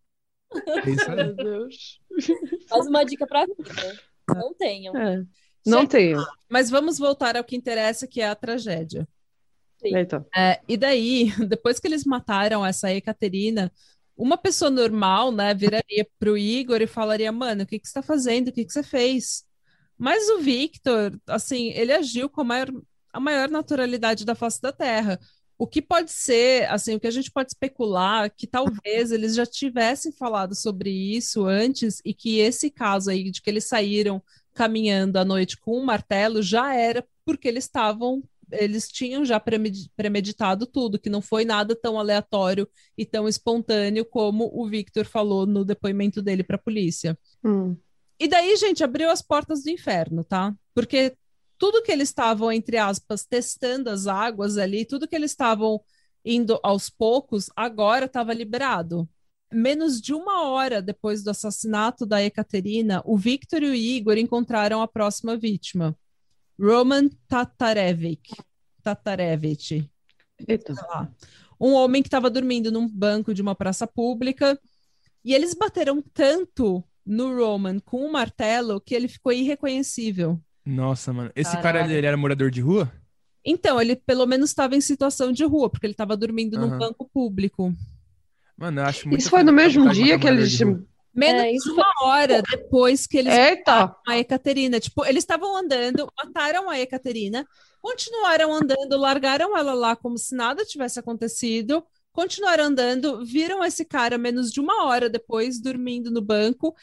É isso aí. Meu Deus. Mais uma dica pra vida. Não tenham. É. Não Gente, tenho. Mas vamos voltar ao que interessa, que é a tragédia. Eita. É, e daí, depois que eles mataram essa Ekaterina, uma pessoa normal, né, viraria pro Igor e falaria, mano, o que que você tá fazendo? O que que você fez? Mas o Victor, assim, ele agiu com a maior, a maior naturalidade da face da Terra. O que pode ser, assim, o que a gente pode especular, que talvez eles já tivessem falado sobre isso antes e que esse caso aí de que eles saíram caminhando à noite com um martelo já era porque eles estavam eles tinham já premedi- premeditado tudo, que não foi nada tão aleatório e tão espontâneo como o Victor falou no depoimento dele para a polícia. Hum. E daí, gente, abriu as portas do inferno, tá? Porque tudo que eles estavam, entre aspas, testando as águas ali, tudo que eles estavam indo aos poucos, agora estava liberado. Menos de uma hora depois do assassinato da Ekaterina, o Victor e o Igor encontraram a próxima vítima, Roman Tatarevich. Tatarevich lá, um homem que estava dormindo num banco de uma praça pública e eles bateram tanto no Roman com um martelo que ele ficou irreconhecível. Nossa, mano. Esse Caralho. cara, ele era morador de rua? Então, ele pelo menos estava em situação de rua, porque ele estava dormindo num Aham. banco público. Mano, eu acho muito. Isso foi no mesmo dia que eles. Menos É, de isso uma hora depois que eles Eita! a Ekaterina. Tipo, eles estavam andando, mataram a Ekaterina, continuaram andando, largaram ela lá como se nada tivesse acontecido, continuaram andando, viram esse cara menos de uma hora depois dormindo no banco,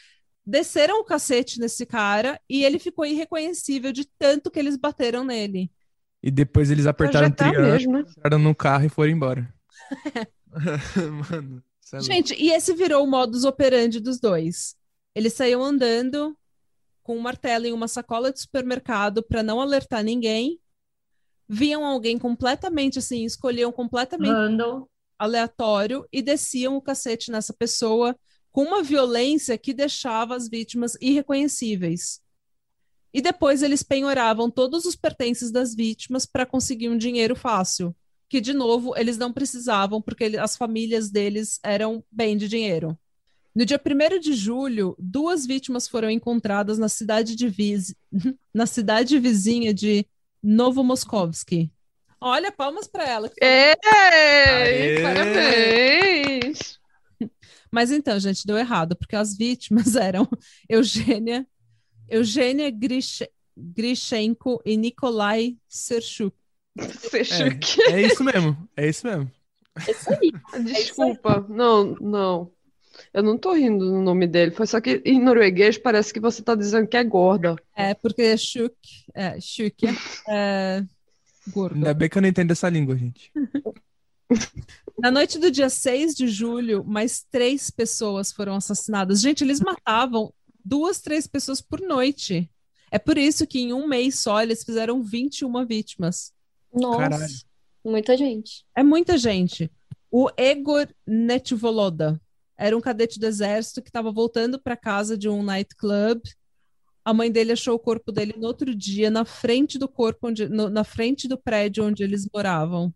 desceram o cacete nesse cara e ele ficou irreconhecível de tanto que eles bateram nele. E depois eles apertaram o tá triângulo, mesmo, né? entraram no carro e foram embora. Mano, é louco. Gente, e esse virou o modus operandi dos dois. Eles saíam andando com um martelo em uma sacola de supermercado para não alertar ninguém. Viam alguém completamente assim, escolhiam completamente Randall. aleatório e desciam o cacete nessa pessoa com uma violência que deixava as vítimas irreconhecíveis. E depois eles penhoravam todos os pertences das vítimas para conseguir um dinheiro fácil, que de novo eles não precisavam porque ele- as famílias deles eram bem de dinheiro. No dia 1 de julho, duas vítimas foram encontradas na cidade de Viz... na cidade vizinha de Novomoskovski. Olha, palmas para ela. Ei, Aê! parabéns! Mas então, gente, deu errado, porque as vítimas eram Eugênia, Eugênia Grish- Grishenko e Nikolai Serchuk. Sechuk. É, é isso mesmo, é isso mesmo. É isso aí. Desculpa, não, não. Eu não tô rindo do nome dele. Foi só que em norueguês parece que você tá dizendo que é gorda. É, porque Shuk, é, Shuk é, é gordo. Ainda bem que eu não entendo essa língua, gente. Na noite do dia 6 de julho, mais três pessoas foram assassinadas. Gente, eles matavam duas, três pessoas por noite. É por isso que em um mês só eles fizeram 21 vítimas. Nossa, Caralho. muita gente. É muita gente. O Egor Netvoloda era um cadete do exército que estava voltando para casa de um nightclub. A mãe dele achou o corpo dele no outro dia, na frente do corpo, onde, no- na frente do prédio onde eles moravam.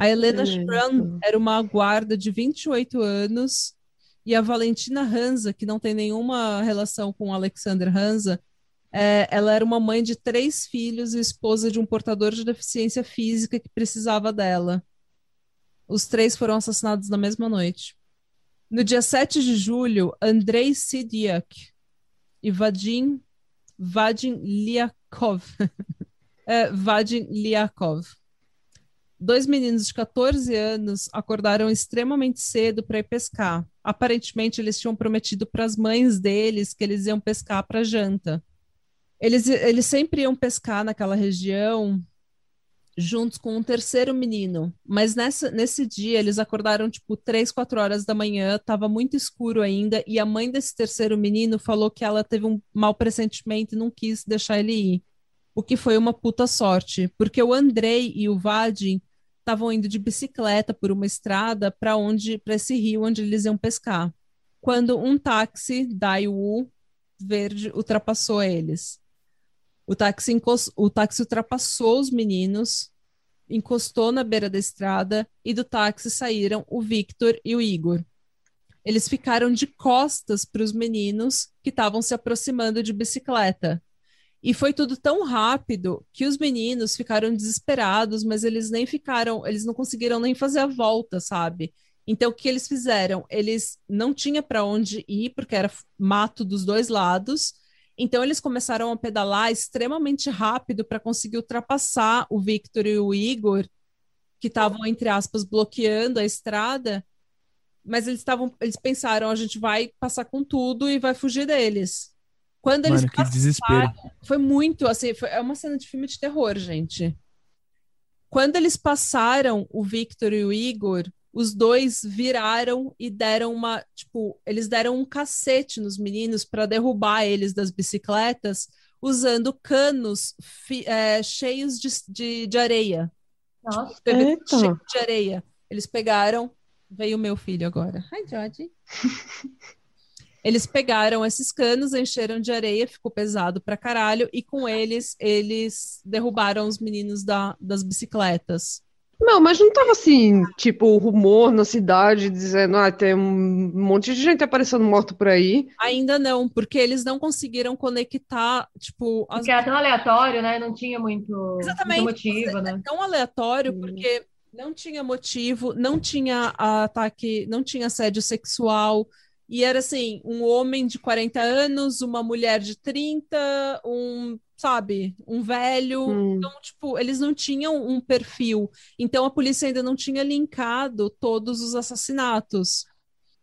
A Helena. Schramm era uma guarda de 28 anos e a Valentina Hansa, que não tem nenhuma relação com o Alexander Hansa, É, ela era uma mãe de três filhos e esposa de um portador de deficiência física que precisava dela. Os três foram assassinados na mesma noite. No dia 7 de julho, Andrei Sidiak e Vadim, Vadim Liakov, é, Vadim Liakov, dois meninos de 14 anos acordaram extremamente cedo para ir pescar. Aparentemente, eles tinham prometido para as mães deles que eles iam pescar para janta. Eles, eles sempre iam pescar naquela região juntos com um terceiro menino, mas nessa, nesse dia eles acordaram tipo três, quatro horas da manhã, estava muito escuro ainda, e a mãe desse terceiro menino falou que ela teve um mau pressentimento e não quis deixar ele ir. O que foi uma puta sorte, porque o Andrei e o Vadim estavam indo de bicicleta por uma estrada para onde para esse rio onde eles iam pescar. Quando um táxi Daewoo verde ultrapassou eles. O táxi, encost... o táxi ultrapassou os meninos, encostou na beira da estrada e do táxi saíram o Victor e o Igor. Eles ficaram de costas para os meninos que estavam se aproximando de bicicleta. E foi tudo tão rápido que os meninos ficaram desesperados, mas eles nem ficaram, eles não conseguiram nem fazer a volta, sabe? Então o que eles fizeram? Eles não tinham para onde ir porque era mato dos dois lados então eles começaram a pedalar extremamente rápido para conseguir ultrapassar o Victor e o Igor, que estavam entre aspas bloqueando a estrada. Mas eles estavam, eles pensaram, a gente vai passar com tudo e vai fugir deles. Quando eles Mano, que desespero. Foi muito assim, foi, é uma cena de filme de terror, gente. Quando eles passaram o Victor e o Igor, os dois viraram e deram uma, tipo, eles deram um cacete nos meninos para derrubar eles das bicicletas, usando canos é, cheios de, de, de areia. Nossa, tipo, cheio de areia. Eles pegaram, veio o meu filho agora. Hi, George. Eles pegaram esses canos, encheram de areia, ficou pesado pra caralho, e com eles, eles derrubaram os meninos da, das bicicletas. Não, mas não tava assim, tipo, rumor na cidade dizendo, ah, tem um monte de gente aparecendo morto por aí. Ainda não, porque eles não conseguiram conectar, tipo... As... Porque era tão aleatório, né? Não tinha muito, Exatamente, muito motivo, é né? É tão aleatório porque não tinha motivo, não tinha ataque, não tinha assédio sexual, e era assim, um homem de 40 anos, uma mulher de 30, um, sabe, um velho. Hum. Então, tipo, eles não tinham um perfil. Então a polícia ainda não tinha linkado todos os assassinatos.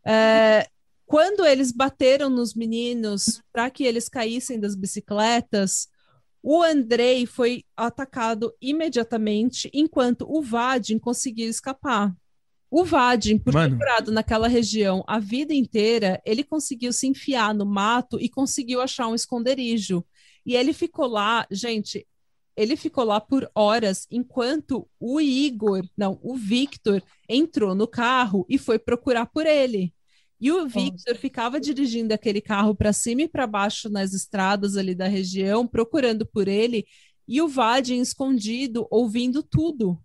É, quando eles bateram nos meninos para que eles caíssem das bicicletas, o Andrei foi atacado imediatamente, enquanto o Vadim conseguiu escapar. O Vadim, por ter morado naquela região a vida inteira, ele conseguiu se enfiar no mato e conseguiu achar um esconderijo. E ele ficou lá, gente, ele ficou lá por horas enquanto o Igor, não, o Victor entrou no carro e foi procurar por ele. E o Victor ficava dirigindo aquele carro para cima e para baixo nas estradas ali da região, procurando por ele, e o Vadim escondido, ouvindo tudo.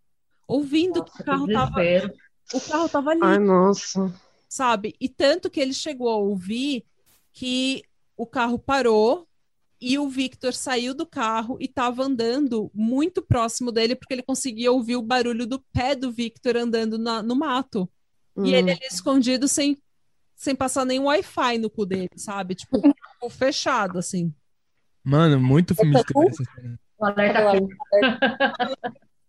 Ouvindo Nossa, que o carro estava o carro tava ali. Ai, nossa. Sabe? E tanto que ele chegou a ouvir que o carro parou e o Victor saiu do carro e estava andando muito próximo dele, porque ele conseguia ouvir o barulho do pé do Victor andando na, no mato. Hum. E ele ali escondido sem, sem passar nenhum Wi-Fi no cu dele, sabe? Tipo, fechado, assim. Mano, muito filme de terror. O alerta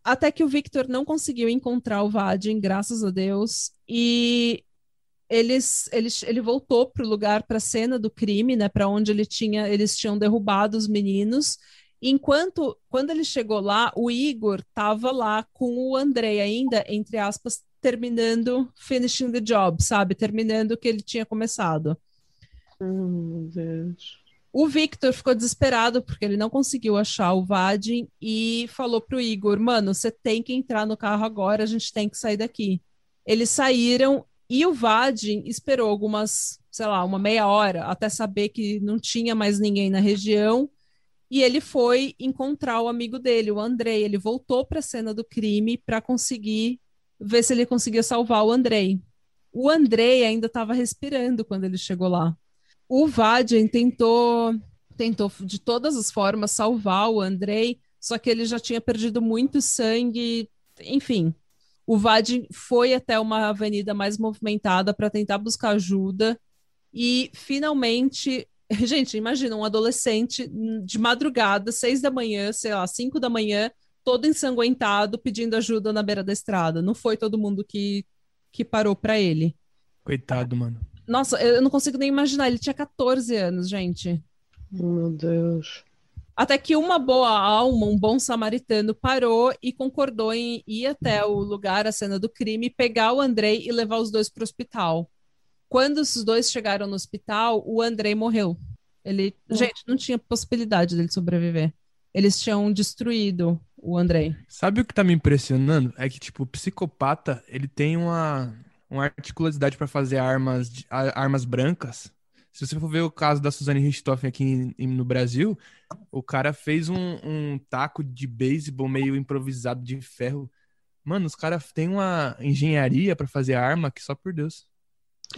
Até que o Victor não conseguiu encontrar o Vadim, graças a Deus, e eles, eles, ele voltou para o lugar, para a cena do crime, né, para onde ele tinha, eles tinham derrubado os meninos. Enquanto, quando ele chegou lá, o Igor estava lá com o André ainda, entre aspas, terminando, finishing the job, sabe? Terminando o que ele tinha começado. Oh, meu Deus. O Victor ficou desesperado porque ele não conseguiu achar o Vadim e falou pro Igor: Mano, você tem que entrar no carro agora, a gente tem que sair daqui. Eles saíram e o Vadim esperou algumas, sei lá, uma meia hora até saber que não tinha mais ninguém na região. E ele foi encontrar o amigo dele, o Andrei. Ele voltou para a cena do crime para conseguir ver se ele conseguia salvar o Andrei. O Andrei ainda estava respirando quando ele chegou lá o Vadim tentou tentou de todas as formas salvar o Andrei, só que ele já tinha perdido muito sangue, enfim. O Vadim foi até uma avenida mais movimentada para tentar buscar ajuda e finalmente, gente, imagina um adolescente de madrugada, seis da manhã, sei lá, cinco da manhã, todo ensanguentado, pedindo ajuda na beira da estrada. Não foi todo mundo que, que parou para ele. Coitado, mano. Nossa, eu não consigo nem imaginar. Ele tinha 14 anos, gente. Meu Deus. Até que uma boa alma, um bom samaritano, parou e concordou em ir até o lugar, a cena do crime, pegar o Andrei e levar os dois para o hospital. Quando os dois chegaram no hospital, o Andrei morreu. Ele, gente, não tinha possibilidade dele sobreviver. Eles tinham destruído o Andrei. Sabe o que tá me impressionando? É que, tipo, o psicopata, ele tem uma, uma articularidade pra fazer armas, de- a- armas brancas. Se você for ver o caso da Suzane Richthofen aqui em- em- no Brasil, o cara fez um, um taco de beisebol meio improvisado de ferro. Mano, os caras têm uma engenharia pra fazer arma que só por Deus.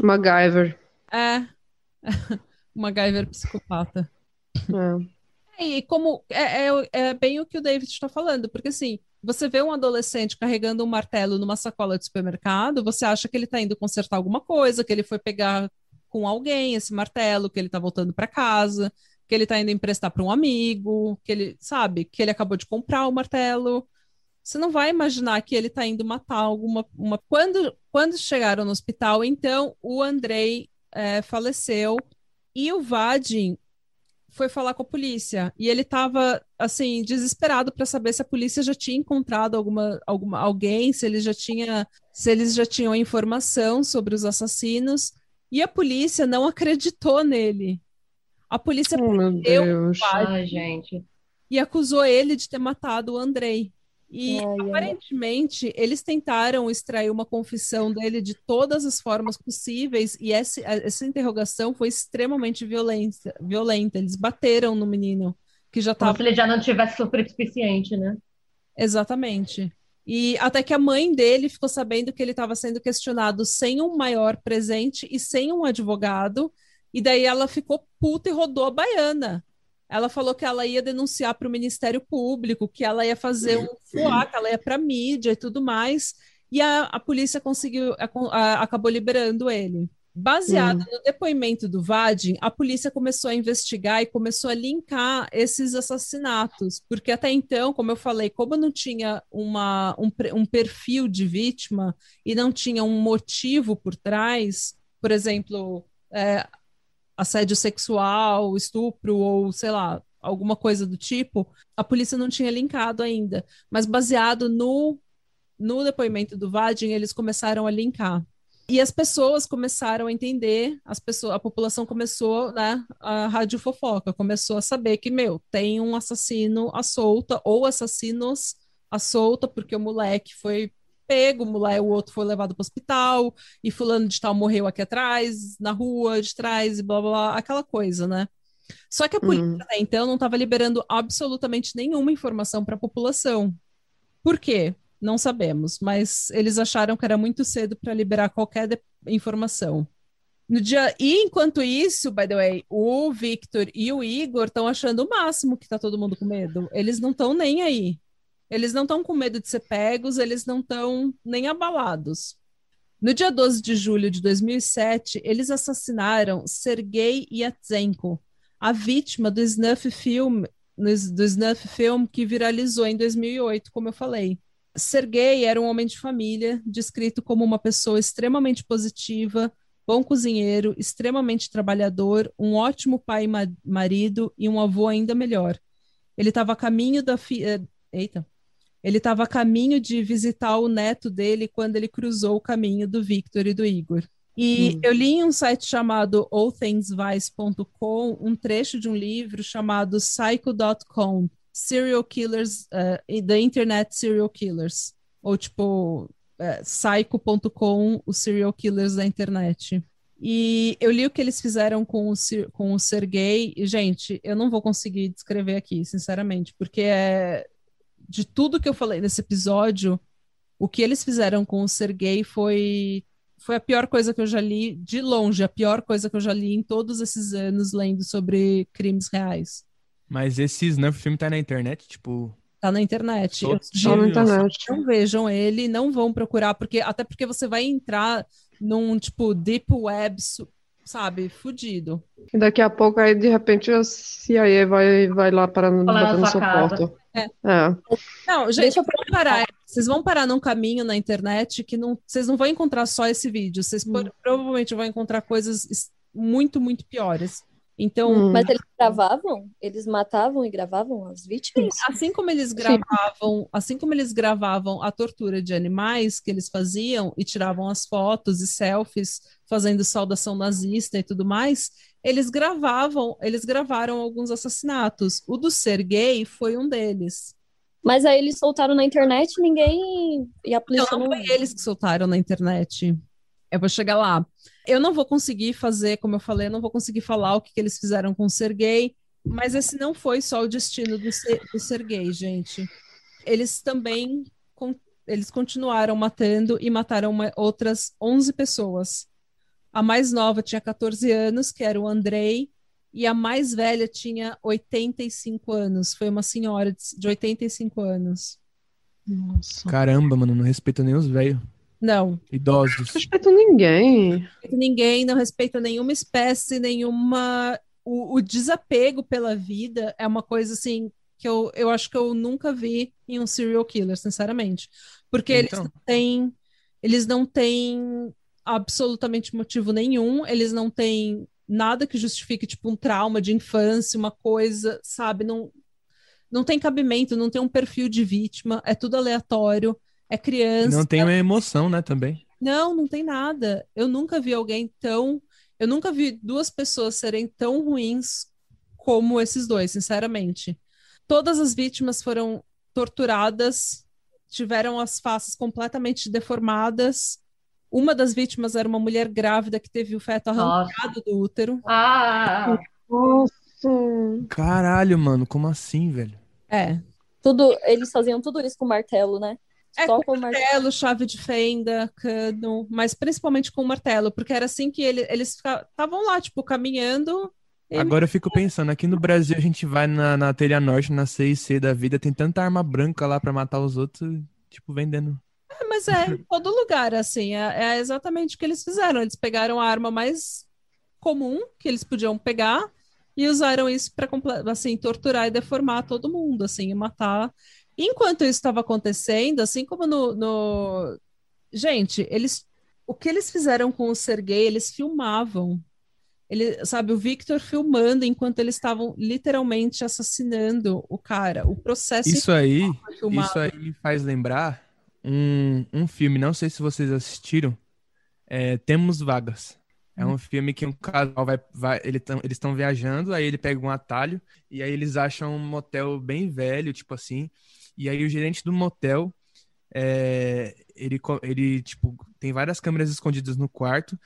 MacGyver. É. MacGyver psicopata. É. E como é, é, é bem o que o David está falando, porque assim, você vê um adolescente carregando um martelo numa sacola de supermercado, você acha que ele está indo consertar alguma coisa, que ele foi pegar com alguém esse martelo, que ele está voltando para casa, que ele está indo emprestar para um amigo, que ele, sabe, que ele acabou de comprar o martelo. Você não vai imaginar que ele está indo matar alguma. Uma... Quando, quando chegaram no hospital, então o Andrei é, faleceu e o Vadim foi falar com a polícia e ele estava assim desesperado para saber se a polícia já tinha encontrado alguma, alguma alguém, se eles já tinha, se eles já tinham informação sobre os assassinos e a polícia não acreditou nele. A polícia Oh, meu prendeu Deus. o Vadim Ai, gente. e acusou ele de ter matado o Andrei. E ai. aparentemente eles tentaram extrair uma confissão dele de todas as formas possíveis, e essa, essa interrogação foi extremamente violenta, violenta. Eles bateram no menino, que já Como estava. se ele já não tivesse sofrido o suficiente, né? Exatamente. E até que a mãe dele ficou sabendo que ele estava sendo questionado sem um maior presente e sem um advogado, e daí ela ficou puta e rodou a baiana. Ela falou que ela ia denunciar para o Ministério Público, que ela ia fazer um FUA, que ela ia para a mídia e tudo mais. E a, a polícia conseguiu, a- a- acabou liberando ele. Baseado no depoimento do Vadim, a polícia começou a investigar e começou a linkar esses assassinatos, porque até então, como eu falei, como não tinha uma, um, um perfil de vítima e não tinha um motivo por trás, por exemplo, é, assédio sexual, estupro ou sei lá, alguma coisa do tipo, a polícia não tinha linkado ainda. Mas baseado no, no depoimento do Vadim, eles começaram a linkar. E as pessoas começaram a entender, as pessoas, a população começou, né, a rádio fofoca, começou a saber que, meu, tem um assassino à solta, ou assassinos à solta, porque o moleque foi pego, o moleque, o outro foi levado para o hospital, e fulano de tal morreu aqui atrás, na rua de trás, e blá blá, blá aquela coisa, né? Só que a polícia Uhum. até então não estava liberando absolutamente nenhuma informação para a população. Por quê? Não sabemos, mas eles acharam que era muito cedo para liberar qualquer informação. No dia e enquanto isso, by the way, o Victor e o Igor estão achando o máximo que tá todo mundo com medo. Eles não estão nem aí. Eles não estão com medo de ser pegos, eles não estão nem abalados. No dia 12 de julho de 2007, eles assassinaram Sergei Yatsenko, a vítima do snuff film, do snuff film que viralizou em 2008, como eu falei. Sergei era um homem de família, descrito como uma pessoa extremamente positiva, bom cozinheiro, extremamente trabalhador, um ótimo pai e ma- marido e um avô ainda melhor. Ele estava a caminho da fi... eh, Eita. Ele estava a caminho de visitar o neto dele quando ele cruzou o caminho do Victor e do Igor. E Hum. eu li em um site chamado allthingsvice.com um trecho de um livro chamado Psycho.com, Serial Killers, uh, The Internet Serial Killers, ou tipo, uh, Psycho.com, os serial killers da internet. E eu li o que eles fizeram com o, com o Sergei, e, gente, eu não vou conseguir descrever aqui, sinceramente, porque é de tudo que eu falei nesse episódio, o que eles fizeram com o Sergei foi foi a pior coisa que eu já li, de longe, a pior coisa que eu já li em todos esses anos lendo sobre crimes reais. Mas esse Snuff filme tá na internet, tipo. Tá na internet. Todos na internet. não vejam ele, não vão procurar, porque até porque você vai entrar num tipo deep web, sabe, fudido. E daqui a pouco, aí, de repente, a CIA vai, vai lá para bater na sua casa. porta. É. É. Não, gente, Deixa eu vão parar. Vocês vão parar num caminho na internet que não, vocês não vão encontrar só esse vídeo. Vocês por- provavelmente vão encontrar coisas muito, muito piores. Então, Hum. Mas eles gravavam? Eles matavam e gravavam as vítimas? assim como eles gravavam, assim como eles gravavam a tortura de animais que eles faziam e tiravam as fotos e selfies fazendo saudação nazista e tudo mais, eles gravavam, eles gravaram alguns assassinatos. O do Sergei foi um deles. Mas aí eles soltaram na internet e ninguém. E a polícia não não. foi eles que soltaram na internet. Eu vou chegar lá. Eu não vou conseguir fazer, como eu falei, eu não vou conseguir falar o que, que eles fizeram com o Sergei, mas esse não foi só o destino do, Ser, do Sergei, gente. Eles também con- eles continuaram matando e mataram uma- outras 11 pessoas. A mais nova tinha 14 anos, que era o Andrei, e a mais velha tinha 85 anos. Foi uma senhora de, de 85 anos. Nossa. Caramba, mano, não respeita nem os velhos. Não, Idosos. Respeito ninguém. respeita ninguém, não respeita nenhuma espécie, nenhuma. O, o desapego pela vida é uma coisa assim que eu, eu acho que eu nunca vi em um serial killer, sinceramente. Porque eles Então. não têm. Eles não têm absolutamente motivo nenhum, eles não têm nada que justifique, tipo, um trauma de infância, uma coisa, sabe? Não, não tem cabimento, não tem um perfil de vítima, é tudo aleatório, é criança. Não tem uma emoção, né, também. Não, não tem nada. Eu nunca vi alguém tão. Eu nunca vi duas pessoas serem tão ruins como esses dois, sinceramente. Todas as vítimas foram torturadas, tiveram as faces completamente deformadas. Uma das vítimas era uma mulher grávida que teve o feto Nossa. arrancado do útero. Ah, Nossa. Caralho, mano, como assim, velho? É. Tudo, eles faziam tudo isso com martelo, né? É, Só com o martelo. martelo, chave de fenda, cano, mas principalmente com o martelo, porque era assim que ele- eles estavam lá, tipo, caminhando. e- Agora eu fico pensando, aqui no Brasil a gente vai na, na Telha Norte, na CIC da vida, tem tanta arma branca lá pra matar os outros, tipo, vendendo. É, Mas é em todo lugar, assim, é, é exatamente o que eles fizeram. Eles pegaram a arma mais comum que eles podiam pegar e usaram isso para assim, torturar e deformar todo mundo, assim, e matar. Enquanto isso estava acontecendo, assim como no, no... Gente, eles... O que eles fizeram com o Sergei, eles filmavam. Ele, sabe, o Victor filmando enquanto eles estavam literalmente assassinando o cara. O processo Isso aí, isso aí me faz lembrar um, um filme, não sei se vocês assistiram, é Temos Vagas. É um filme que um casal vai, vai ele tão- eles estão viajando, aí ele pega um atalho e aí eles acham um motel bem velho, tipo assim, e aí o gerente do motel, é, ele, ele, tipo, tem várias câmeras escondidas no quarto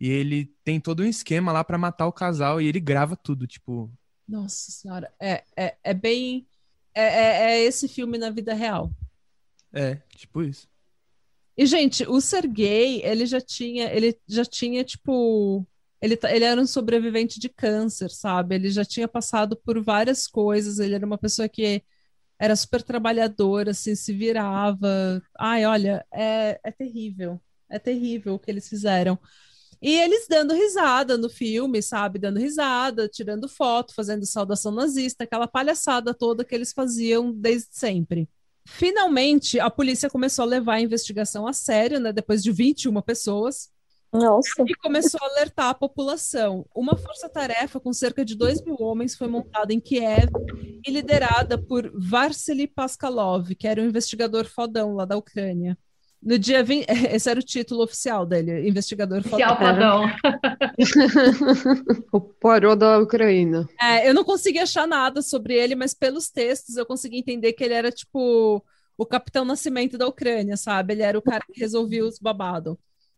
e ele tem todo um esquema lá pra matar o casal e ele grava tudo, tipo, Nossa senhora, é, é, é bem. É, é, é esse filme na vida real. é, tipo isso. E, gente, o Sergei, ele já tinha, ele já tinha, tipo. Ele, ta- ele era um sobrevivente de câncer, sabe? Ele já tinha passado por várias coisas. Ele era uma pessoa que era super trabalhadora, assim, se virava. Ai, olha, é, é terrível. É terrível o que eles fizeram. E eles dando risada no filme, sabe? Dando risada, tirando foto, fazendo saudação nazista, aquela palhaçada toda que eles faziam desde sempre. Finalmente, a polícia começou a levar a investigação a sério, né? Depois de 21 pessoas, Nossa. e começou a alertar a população. Uma força-tarefa com cerca de 2 mil homens foi montada em Kiev e liderada por Varsily Paskalov, que era um investigador fodão lá da Ucrânia. No dia 20, esse era o título oficial dele, investigador oficial fodão. fodão. O Poirot da Ucrânia. É, eu não consegui achar nada sobre ele, mas pelos textos eu consegui entender que ele era tipo o Capitão Nascimento da Ucrânia, sabe? Ele era o cara que resolvia os babados.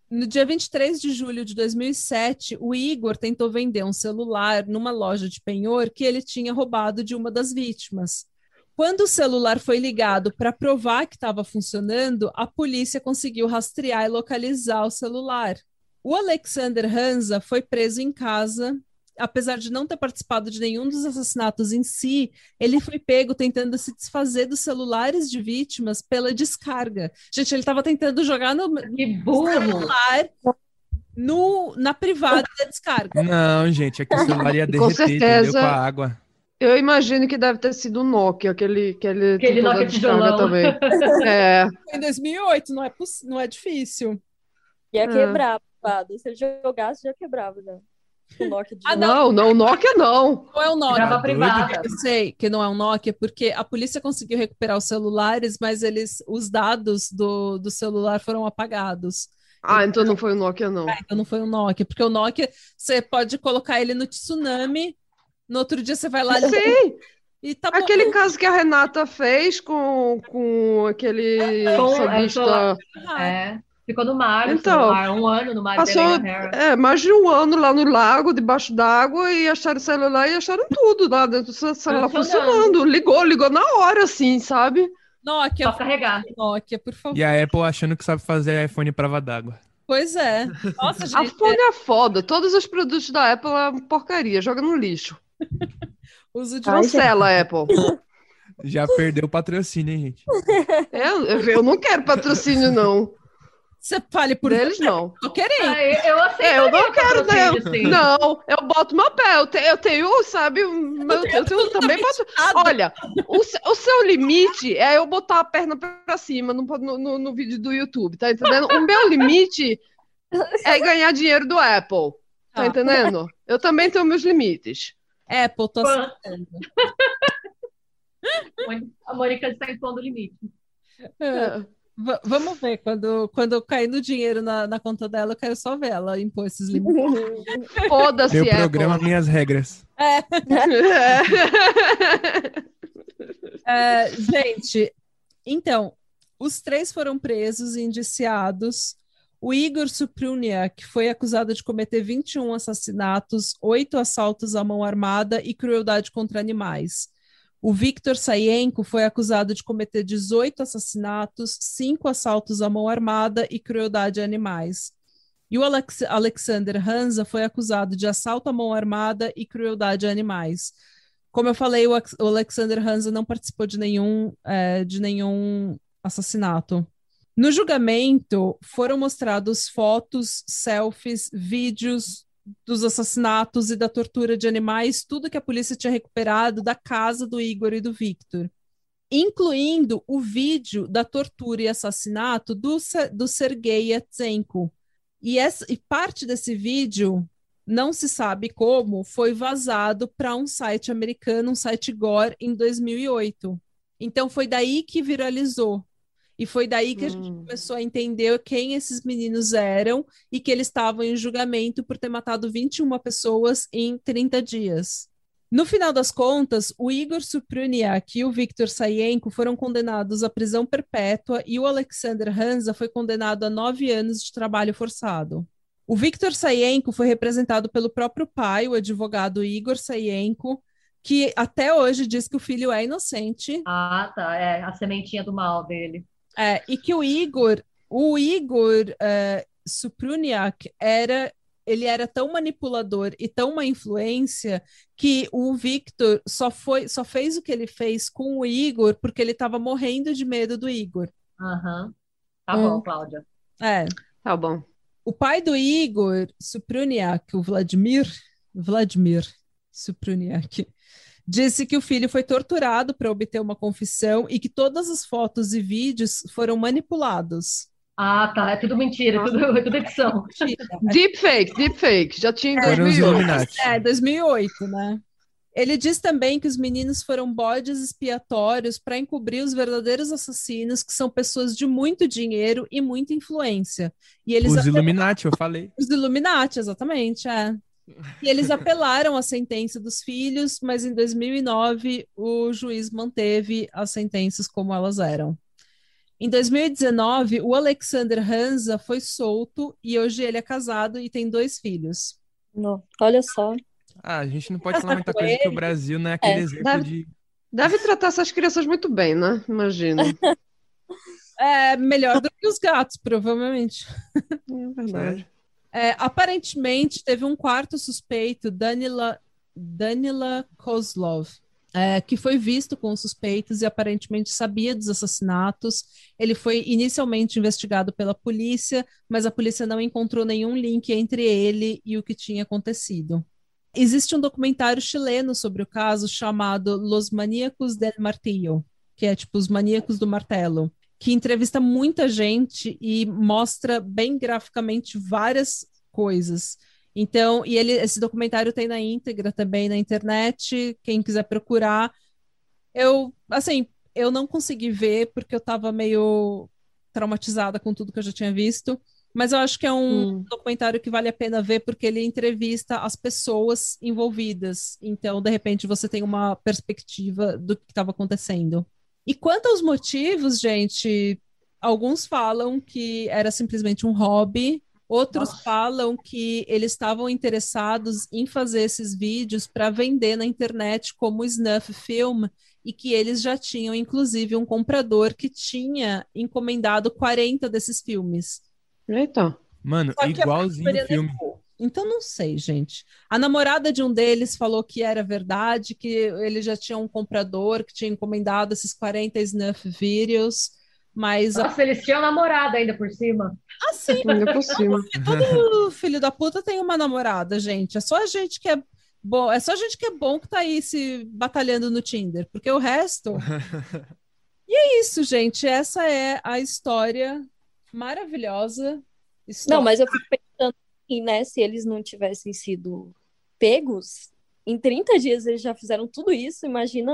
No dia 23 de julho de 2007, o Igor tentou vender um celular numa loja de penhor que ele tinha roubado de uma das vítimas. Quando o celular foi ligado para provar que estava funcionando, a polícia conseguiu rastrear e localizar o celular. O Alexander Hansa foi preso em casa. Apesar de não ter participado de nenhum dos assassinatos em si, ele foi pego tentando se desfazer dos celulares de vítimas pela descarga. Gente, ele estava tentando jogar no Que burro. celular no, na privada da descarga. Não, gente, é que o celular ia Com derreter, entendeu? certeza. Com a água. Eu imagino que deve ter sido o Nokia, aquele, aquele, Aquele tipo Nokia descarga tijolão. também. É, Foi em 2008, não é, poss- não é difícil. Ia Ah. quebrar, Pado. Se ele jogasse, já quebrava já. O Nokia de Ah, não, não, Nokia não. Não é o Nokia. Grava privada. Eu sei que não é um Nokia, porque a polícia conseguiu recuperar os celulares, mas eles, os dados do, do celular foram apagados. Ah, então não foi o Nokia, não. Então não foi um Nokia, porque o Nokia você pode colocar ele no tsunami, no outro dia você vai lá Sim, e tá bom. aquele caso que a Renata fez com, com aquele Com- é, sabista. É. Ficou no mar, o Então, celular, um ano no mar. Passou é, mais de um ano lá no lago, debaixo d'água, e acharam o celular e acharam tudo lá dentro do celular Funcionando. Ligou, ligou na hora, assim, sabe? Nokia, Só carregar. Nokia, por favor. E a Apple achando que sabe fazer iPhone prova d'água. Pois é. Nossa, A gente, iPhone é foda. Todos os produtos da Apple é porcaria. Joga no lixo. uso de Cancela, Apple. Já perdeu o patrocínio, hein, gente? Eu, eu não quero patrocínio, não. Você fale por Deles, não. tô querendo. Ah, eu, eu aceito. É, eu não quero, não. sim. Não, eu boto meu pé. Eu, te- eu tenho, sabe, meu, eu tenho também boto. Olha, o, o seu limite é eu botar a perna pra cima no, no, no- no vídeo do YouTube, tá entendendo? O meu limite é ganhar dinheiro do Apple, tá Tá. entendendo? Eu também tenho meus limites. Apple, tô aceitando. A Mônica está impondo o limite. É. Va- vamos ver, quando, quando eu cair no dinheiro na, na conta dela, eu quero só ver ela impor esses limites. Foda-se, Meu Apple. programa, minhas regras. É, gente, então, os três foram presos e indiciados. O Igor Supruniak foi acusado de cometer 21 assassinatos, oito assaltos à mão armada e crueldade contra animais. O Victor Sayenko foi acusado de cometer 18 assassinatos, cinco assaltos à mão armada e crueldade a animais. E o Alex- Alexander Hansa foi acusado de assalto à mão armada e crueldade a animais. Como eu falei, o o Alexander Hansa não participou de nenhum, eh, de nenhum assassinato. No julgamento, foram mostrados fotos, selfies, vídeos dos assassinatos e da tortura de animais, tudo que a polícia tinha recuperado da casa do Igor e do Victor, incluindo o vídeo da tortura e assassinato do, do Sergei Yatsenko. E, essa, e parte desse vídeo não se sabe como, foi vazado para um site americano, um site Gore, em 2008. Então foi daí que viralizou. E foi daí que a gente Hum. começou a entender quem esses meninos eram e que eles estavam em julgamento por ter matado 21 pessoas em 30 dias. No final das contas, o Igor Supruniak e o Victor Sayenko foram condenados à prisão perpétua e o Alexander Hansa foi condenado a nove anos de trabalho forçado. O Victor Sayenko foi representado pelo próprio pai, o advogado Igor Sayenko, que até hoje diz que o filho é inocente Ah, tá. É a sementinha do mal dele. É, e que o Igor, o Igor é, Supruniak era, ele era tão manipulador e tão uma influência que o Victor só foi, só fez o que ele fez com o Igor porque ele estava morrendo de medo do Igor. Aham. Tá Hum. bom, Cláudia. É, Tá bom. o pai do Igor Supruniak, o Vladimir, Vladimir Supruniak, disse que o filho foi torturado para obter uma confissão e que todas as fotos e vídeos foram manipulados. Ah, tá. É tudo mentira, é tudo, é tudo edição. Mentira. Deepfake, deepfake. Já tinha em Foram os 2008. Illuminati. É, 2008, né? Ele diz também que os meninos foram bodes expiatórios para encobrir os verdadeiros assassinos, que são pessoas de muito dinheiro e muita influência. E eles Os ape- Illuminati, eu falei. os Illuminati, exatamente, é. E eles apelaram à sentença dos filhos, mas em 2009 o juiz manteve as sentenças como elas eram. Em 2019, o Alexander Hansa foi solto e hoje ele é casado e tem dois filhos. Não, olha só. Ah, a gente não pode falar muita coisa que o Brasil não é aquele É, exemplo deve- de. Deve tratar essas crianças muito bem, né? Imagino. É melhor do que os gatos, provavelmente. É verdade. É, aparentemente, teve um quarto suspeito, Danila, Danila Kozlov, é, que foi visto com os suspeitos e aparentemente sabia dos assassinatos. Ele foi inicialmente investigado pela polícia, mas a polícia não encontrou nenhum link entre ele e o que tinha acontecido. Existe um documentário chileno sobre o caso chamado Los Maníacos del Martillo, que é tipo os maníacos do martelo, que entrevista muita gente e mostra bem graficamente várias coisas. Então, e ele, esse documentário tem na íntegra também na internet, quem quiser procurar. Eu, assim, eu não consegui ver porque eu estava meio traumatizada com tudo que eu já tinha visto, mas eu acho que é um Hum. documentário que vale a pena ver porque ele entrevista as pessoas envolvidas. Então, de repente, você tem uma perspectiva do que estava acontecendo. E quanto aos motivos, gente, alguns falam que era simplesmente um hobby, outros Nossa. falam que eles estavam interessados em fazer esses vídeos para vender na internet como snuff film e que eles já tinham, inclusive, um comprador que tinha encomendado 40 desses filmes. Eita. Mano, igualzinho o filme. Então não sei, gente. A namorada de um deles falou que era verdade, que ele já tinha um comprador que tinha encomendado esses 40 snuff vídeos, mas Nossa, eles tinham namorada ainda por cima. assim, Ainda por cima. todo filho da puta tem uma namorada, gente. É só a gente que é bom, é só a gente que é bom que tá aí se batalhando no Tinder, porque o resto. E é isso, gente. Essa é a história maravilhosa. Não, mas eu fico assim, né? Se eles não tivessem sido pegos, em 30 dias eles já fizeram tudo isso. Imagina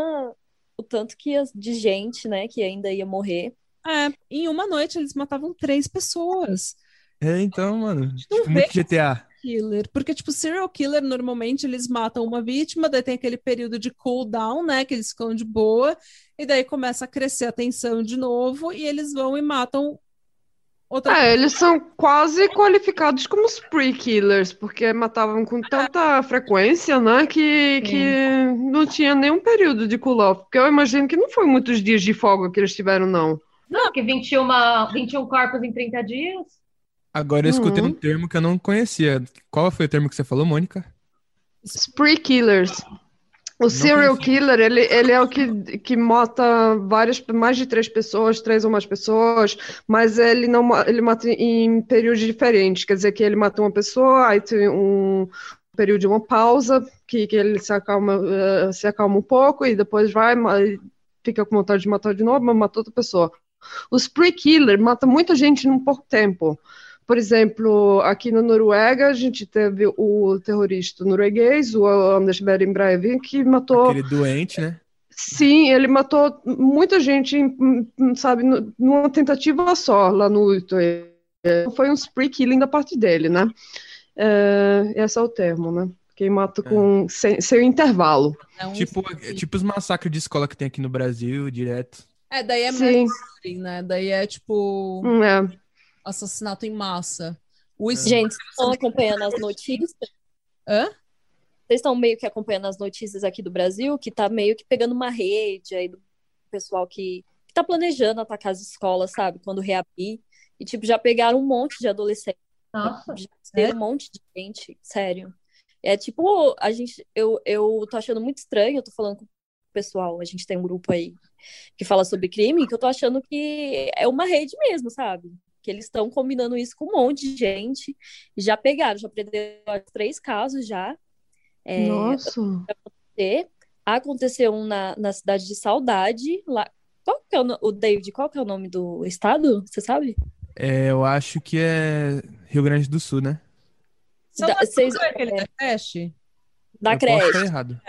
o tanto que de gente, né, que ainda ia morrer. É, em uma noite eles matavam três pessoas. É, então, mano. Tipo, muito GTA. Killer, porque tipo serial killer normalmente eles matam uma vítima, daí tem aquele período de cool down, né, que eles ficam de boa, e daí começa a crescer a tensão de novo e eles vão e matam outra É, eles são quase qualificados como spree killers, porque matavam com tanta frequência, né, que, que não tinha nenhum período de cool-off. Porque eu imagino que não foi muitos dias de folga que eles tiveram, não. Não, que 21, 21 corpos em 30 dias. Agora eu escutei Uhum. um termo que eu não conhecia. Qual foi o termo que você falou, Mônica? Spree killers. O serial conhecia. killer, ele, ele é o que, que mata várias, mais de três pessoas, três ou mais pessoas, mas ele não ele mata em períodos diferentes. Quer dizer que ele mata uma pessoa, aí tem um período de uma pausa, que, que ele se acalma, eh, se acalma um pouco e depois vai, fica com vontade de matar de novo, mas mata outra pessoa. O spree killer mata muita gente num pouco tempo. Por exemplo, aqui na Noruega, a gente teve o terrorista norueguês, o Anders Behring Breivik, que matou. Aquele doente, né? Sim, ele matou muita gente, sabe, nu- numa tentativa só lá no Utøya. Foi um spree killing da parte dele, né? É, esse é o termo, né? Quem mata com sem, sem intervalo. é um Tipo, tipo os massacres de escola que tem aqui no Brasil, direto. É, daí é Sim, murdering, né? Daí é tipo hum, é. Assassinato em massa. O es- Gente, vocês estão acompanhando as notícias? Hã? Vocês estão meio que acompanhando as notícias aqui do Brasil, que tá meio que pegando uma rede aí do pessoal que, que tá planejando atacar as escolas, sabe? Quando reabrir. E, tipo, já pegaram um monte de adolescentes. Nossa. Já tem um monte de gente, sério. É tipo, a gente, eu, eu tô achando muito estranho, eu tô falando com o pessoal, a gente tem um grupo aí que fala sobre crime, que eu tô achando que é uma rede mesmo, sabe? Que eles estão combinando isso com um monte de gente. Já pegaram, já prenderam três casos já. É, Nossa. acontecer. Aconteceu um na, na cidade de Saudade, lá. Qual que é o, o David, qual que é o nome do estado? Você sabe? É, eu acho que é Rio Grande do Sul, né? São Da- não é aquele da creche? Da eu creche. errado.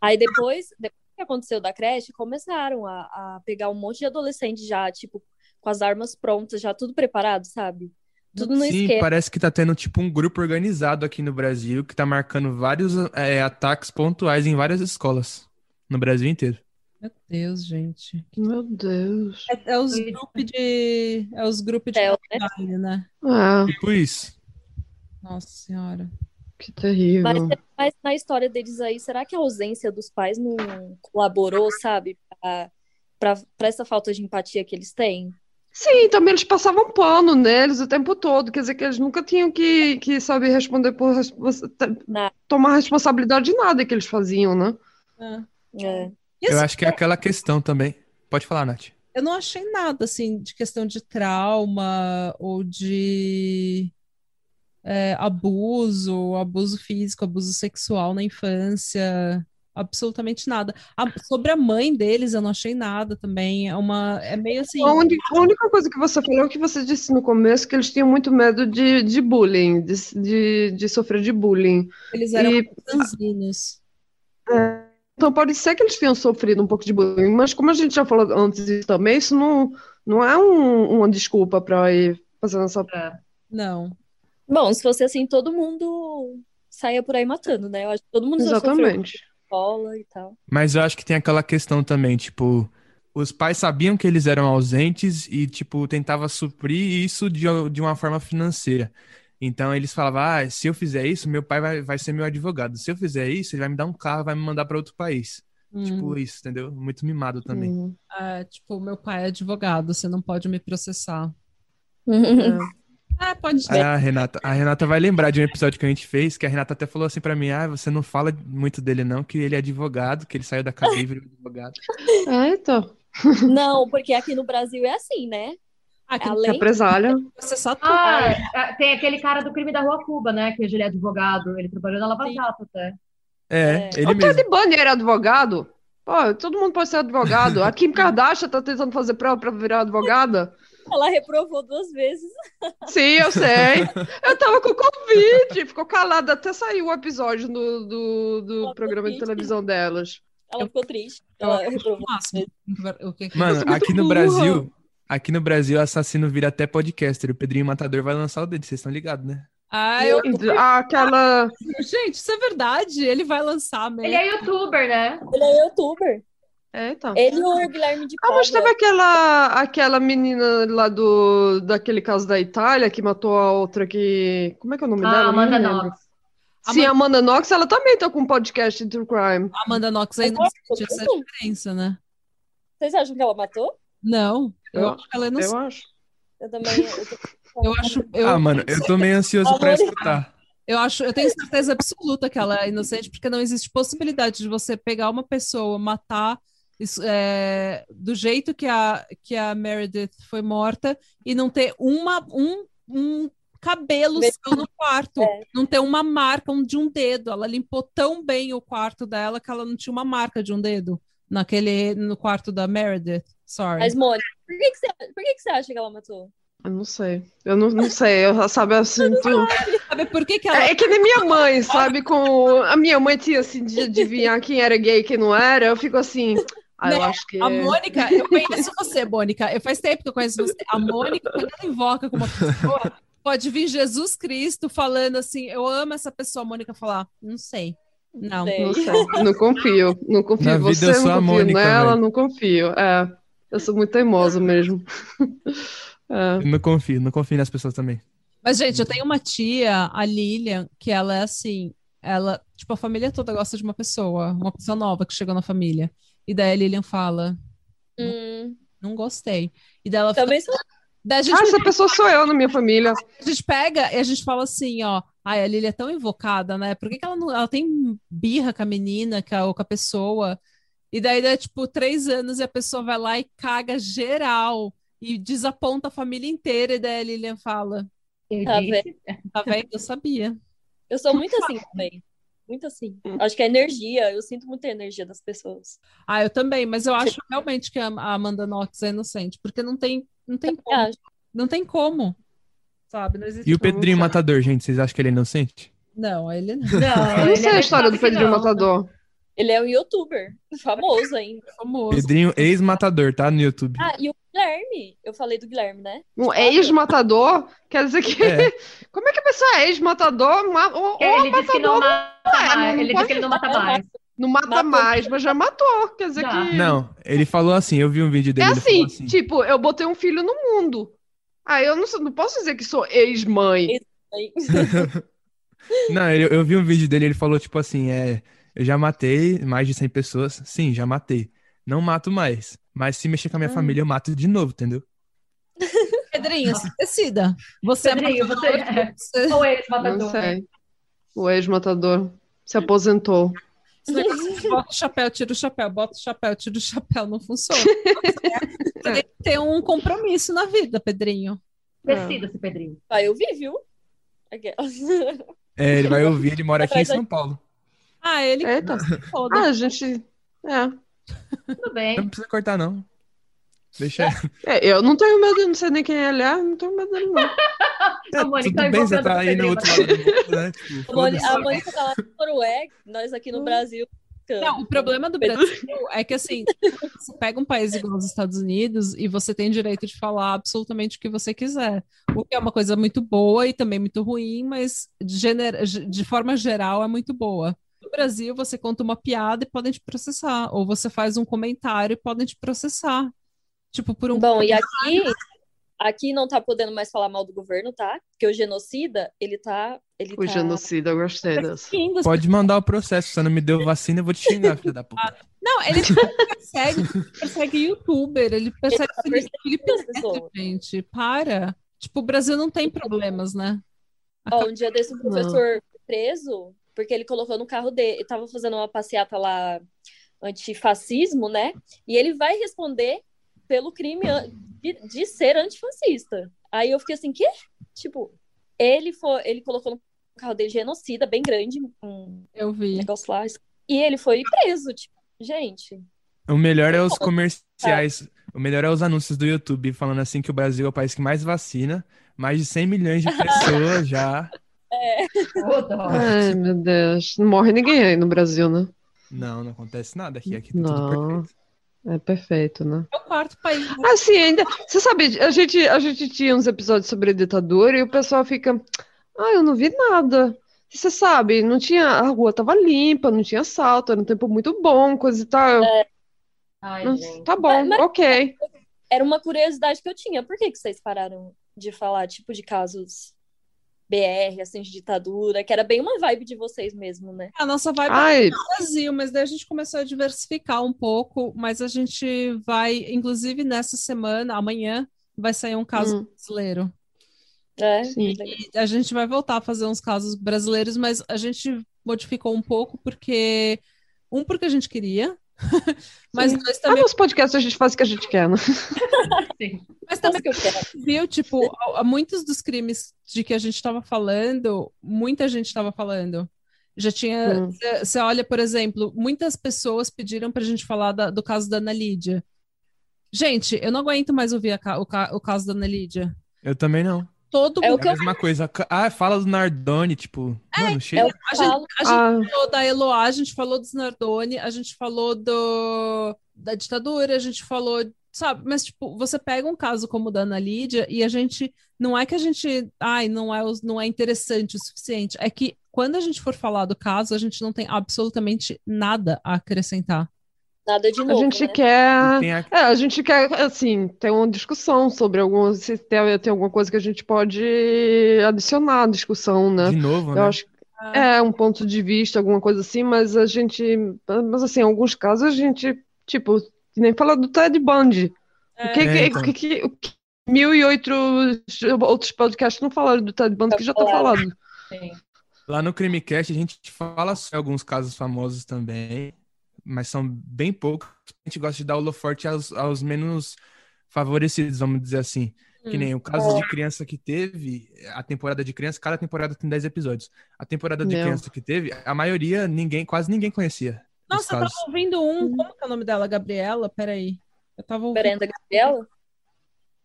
Aí depois, depois que aconteceu da creche, começaram a, a pegar um monte de adolescente já, tipo, com as armas prontas, já tudo preparado, sabe? Tudo no Sim, esquema. parece que tá tendo tipo um grupo organizado aqui no Brasil que tá marcando vários é, ataques pontuais em várias escolas no Brasil inteiro. Meu Deus, gente. Meu Deus. É, é os grupos de. É os grupos de Tel, né? batalha, né? É. Tipo isso. Nossa senhora. Que terrível. Mas, mas na história deles aí, será que a ausência dos pais não colaborou, sabe, pra, pra, pra essa falta de empatia que eles têm? Sim, também eles passavam pano neles o tempo todo. Quer dizer que eles nunca tinham que, que saber responder por Na- tomar responsabilidade de nada que eles faziam, né? É. E, Eu acho que é aquela questão também. Pode falar, Nath. Eu não achei nada assim de questão de trauma ou de é, abuso, abuso físico, abuso sexual na infância, absolutamente nada. A- sobre a mãe deles, eu não achei nada também. É uma, é meio assim. A uni- a única coisa que você falou é o que você disse no começo, que eles tinham muito medo de, de bullying, de, de, de sofrer de bullying. Eles eram E- franzinos. Então pode ser que eles tenham sofrido um pouco de bullying, mas como a gente já falou antes também, isso não, não é um- uma desculpa para ir fazendo essa. É. Não. Bom, se fosse assim, todo mundo saia por aí matando, né? Eu acho que todo mundo já sofreu Exatamente. Escola e tal. Mas eu acho que tem aquela questão também, tipo, os pais sabiam que eles eram ausentes e, tipo, tentava suprir isso de, de uma forma financeira. Então eles falavam, ah, se eu fizer isso, meu pai vai, vai ser meu advogado. Se eu fizer isso, ele vai me dar um carro, vai me mandar para outro país. Hum. Tipo isso, entendeu? Muito mimado também. Hum, É, tipo, meu pai é advogado, você não pode me processar. é. Ah, pode Aí a Renata, a Renata vai lembrar de um episódio que a gente fez, que a Renata até falou assim pra mim, ah, você não fala muito dele não, que ele é advogado, que ele saiu da cadeia e virou advogado. É, então. Não, porque aqui no Brasil é assim, né? Ah, que Além Represália. processar tudo. Ah, é, tem aquele cara do crime da Rua Cuba, né? Que hoje ele é advogado. Ele trabalhou na Lava. Jato até. É, É. ele O mesmo. Ted Bundy era advogado? Pô, todo mundo pode ser advogado. A Kim Kardashian tá tentando fazer prova pra virar advogada? Ela reprovou duas vezes. Sim, eu sei. Eu tava com Covid, ficou calada até sair o episódio do, do, do Ela programa de televisão delas. Ela ficou triste. Ela acho reprovou. que- Mano, aqui no burra. Brasil, aqui no Brasil, assassino vira até podcaster. O Pedrinho Matador vai lançar o dele, vocês estão ligados, né? Ah, eu... Aquela. Gente, isso é verdade. Ele vai lançar mesmo. Ele é youtuber, né? Ele é youtuber. Eita. Ele e o Guilherme de Ah, mas Pádua. teve aquela, aquela menina lá do, daquele caso da Itália que matou a outra que. Como é que é o nome Ah, dela? Amanda. Knox. Sim, a Amanda Knox, ela também tá com um podcast de True Crime. A Amanda Knox aí não Mas sente eu essa diferença, né? Vocês acham que ela matou? Não, eu Eu- acho que ela é Eu inocente. acho. Eu também. Eu, Eu acho, eu, Ah, mano, eu tô meio ansioso pra escutar. eu acho, eu tenho certeza absoluta que ela é inocente, porque não existe possibilidade de você pegar uma pessoa, matar isso, é, do jeito que a, que a Meredith foi morta e não ter uma, um, um cabelo seu no quarto, É. não ter uma marca um, de um dedo. Ela limpou tão bem o quarto dela que ela não tinha uma marca de um dedo naquele no quarto da Meredith. Sorry. Mas, Mônica, por que, que, você, por que, que você acha que ela matou? Eu não sei. Eu não, não sei. Eu, sabe, eu sinto. Sabe por que que ela É, é que nem minha mãe, sabe? Com a minha mãe tinha assim de adivinhar quem era gay e quem não era. Eu fico assim. Ah, eu Né? acho que. A Mônica, eu conheço você, Mônica. Eu faz tempo que eu conheço você. A Mônica, quando ela invoca com uma pessoa, pode vir Jesus Cristo falando assim: Eu amo essa pessoa. A Mônica falar: Não sei. Não. Não sei. Não confio. Não confio em você, eu sou não confio Mônica, nela, velho. não confio. É. Eu sou muito teimosa mesmo. É. Eu não confio, não confio nas pessoas também. Mas, gente, eu tenho uma tia, a Lilian, que ela é assim: ela, tipo, a família toda gosta de uma pessoa, uma pessoa nova que chegou na família. E daí a Lilian fala: Hum, Não gostei. E daí ela fica, também sou. daí a gente Ah, essa pessoa sou eu na minha família. A gente pega e a gente fala assim, ó. Ai, a Lili é tão invocada, né? Por que, que ela não. Ela tem birra com a menina, com a, ou com a pessoa. E daí dá, tipo, três anos e a pessoa vai lá e caga geral. E desaponta a família inteira. E daí a Lilian fala: Tá disse. Tá vendo? Eu sabia. Eu sou muito assim também. Muito assim. Acho que é energia. Eu sinto muita energia das pessoas. Ah, eu também, mas eu acho realmente que a Amanda Knox é inocente, porque não tem, não tem como. acho. Não tem como. Sabe? Não existe E o. Pedrinho Matador, gente, vocês acham que ele é inocente? Não, ele não. Não, Eu não ele sei é a história do Pedrinho não. Matador. Ele é um youtuber. Famoso ainda. famoso. Pedrinho ex-matador, tá? No YouTube. Ah, e o Guilherme. Eu falei do Guilherme, né? Um ex-matador quer dizer que. É. Como é que a pessoa é ex-matador? Ma- Ou, Ele disse que não matador mata mais. não Ele pode disse que ele não mata mais. não mata Matou. mais, mas já matou. Quer dizer Já. que. Não, ele falou assim, eu vi um vídeo dele, É ele falou assim, assim. tipo, eu botei um filho no mundo. Ah, eu não, sou- não posso dizer que sou ex-mãe. Aí- Não, eu, eu vi um vídeo dele, ele falou tipo assim, é, eu já matei mais de 100 pessoas. Sim, já matei. Não mato mais. Mas se mexer com a minha Ah. família, eu mato de novo, entendeu? Pedrinho, se decida. Você Pedrinho, é você- matador, você- Ou ex Não matador. sei. O ex-matador se aposentou. bota o chapéu, tira o chapéu, bota o chapéu, tira o chapéu, não funciona. Você tem que ter um compromisso na vida, Pedrinho. Decida-se, Pedrinho. Vai ouvir, viu? É, ele vai ouvir, ele mora aqui em São Paulo. Ah, ele Eita. se foda. Ah, a gente. É. Tudo bem. Não precisa cortar, não. Deixa. É, eu não tenho medo, eu não sei nem quem ele é, não tenho medo dele, não. É, A Mônica tudo bem, você tá aí no outro lado do mundo, né? Tipo, A Mônica- tá lá na Noruega, nós aqui no Brasil. Não, o problema do Brasil é que, assim, você pega um país igual os Estados Unidos e você tem direito de falar absolutamente o que você quiser. O que é uma coisa muito boa e também muito ruim, mas de, gener- de forma geral é muito boa. No Brasil, você conta uma piada e podem te processar. Ou você faz um comentário e podem te processar. Tipo, por um. Bom, e aqui, aqui não tá podendo mais falar mal do governo, tá? Porque o genocida, ele tá. Ele O tá... genocida, eu gostei dessa. Pode mandar o processo. Se você não me deu vacina, eu vou te xingar, filha da puta. Não, ele persegue, persegue youtuber, ele persegue tá Felipe, gente. Para. Tipo, o Brasil não tem problemas, né? Ó, um dia desse o professor foi preso, porque ele colocou no carro dele, ele tava fazendo uma passeata lá antifascismo, né? E ele vai responder pelo crime de, de ser antifascista. Aí eu fiquei assim, que? Tipo, ele foi, ele colocou no carro dele genocida, bem grande, um Eu vi. negócio lá, e ele foi preso, tipo, gente. O melhor é os comerciais. O melhor é os anúncios do YouTube falando assim que o Brasil é o país que mais vacina. Mais de 100 milhões de pessoas já. Dó. Ai, meu Deus. Não morre ninguém aí no Brasil, né? Não, não acontece nada aqui. Aqui tá tudo Não. perfeito. É perfeito, né? É o quarto país. Assim, ainda. Você sabe, a gente, a gente tinha uns episódios sobre ditadura e o pessoal fica. Ah, eu não vi nada. Você sabe, não tinha. A rua tava limpa, não tinha assalto, era um tempo muito bom, coisa e tal. Ai, Não- gente. Tá bom, Mas- ok. Era uma curiosidade que eu tinha. Por que que vocês pararam de falar, tipo, de casos BR, assim, de ditadura, que era bem uma vibe de vocês mesmo, né? A nossa vibe Ai, é o Brasil, mas daí a gente começou a diversificar um pouco, mas a gente vai, inclusive nessa semana, amanhã, vai sair um caso Hum. brasileiro. É, Sim. E a gente vai voltar a fazer uns casos brasileiros, mas a gente modificou um pouco porque um porque a gente queria, mas Sim. ah, também, nos podcasts a gente faz o que a gente quer, né? Sim. mas também o que eu quero. viu, tipo, a- a muitos dos crimes de que a gente estava falando, muita gente estava falando. Já tinha. Hum. Você olha, por exemplo, muitas pessoas pediram para a gente falar da- do caso da Ana Lídia. Gente, eu não aguento mais ouvir a o, o caso da Ana Lídia. Eu também não. Todo É o mundo. É que a eu mesma coisa. Ah, fala do Nardoni, tipo. Mano, é chega. o que A eu gente, a gente Ah, falou da Eloá, a gente falou dos Nardoni, a gente falou do, da ditadura, a gente falou, sabe? Mas, tipo, você pega um caso como o da Ana Lídia e a gente, não é que a gente, ai, não é, não é interessante o suficiente, é que quando a gente for falar do caso, a gente não tem absolutamente nada a acrescentar. Nada de a novo, gente né? quer. A- É, a gente quer, assim, ter uma discussão sobre algum. Se tem, tem alguma coisa que a gente pode adicionar à discussão, né? De novo, Eu né? acho que é um ponto de vista, alguma coisa assim, mas a gente. Mas assim, em alguns casos a gente, tipo, nem fala do Ted Bundy. O que, É, então. o que, que- o que mil e oito outros podcasts não falaram do Ted Bundy que já tá falado. Sim. Lá no Crimecast a gente fala sobre alguns casos famosos também, mas são bem poucos. A gente gosta de dar o holoforte aos, aos menos favorecidos, vamos dizer assim. Que nem o caso de criança que teve, a temporada de criança, cada temporada tem 10 episódios. A temporada de Meu. criança que teve, a maioria, ninguém, quase ninguém conhecia. os Nossa, eu tava ouvindo um, como que é o nome dela? Gabriela? Peraí. Eu tava ouvindo. Brenda Gabriela?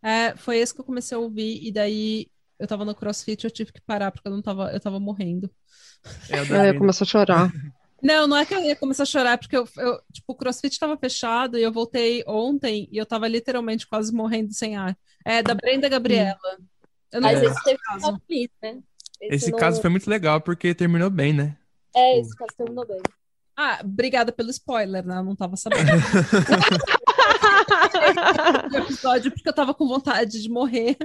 É, foi esse que eu comecei a ouvir, e daí eu tava no CrossFit e eu tive que parar, porque eu não tava, eu tava morrendo. É, o da Aí Brenda. começou a chorar. Não, não é que eu ia começar a chorar, porque eu, eu, tipo, o CrossFit tava fechado e eu voltei ontem e eu tava literalmente quase morrendo sem ar. É, da Brenda Gabriela. Eu não Mas É. esse teve caso. final feliz, né? Esse não- caso foi muito legal porque terminou bem, né? É, esse caso terminou bem. Ah, obrigada pelo spoiler, né? Eu não tava sabendo do episódio porque eu tava com vontade de morrer.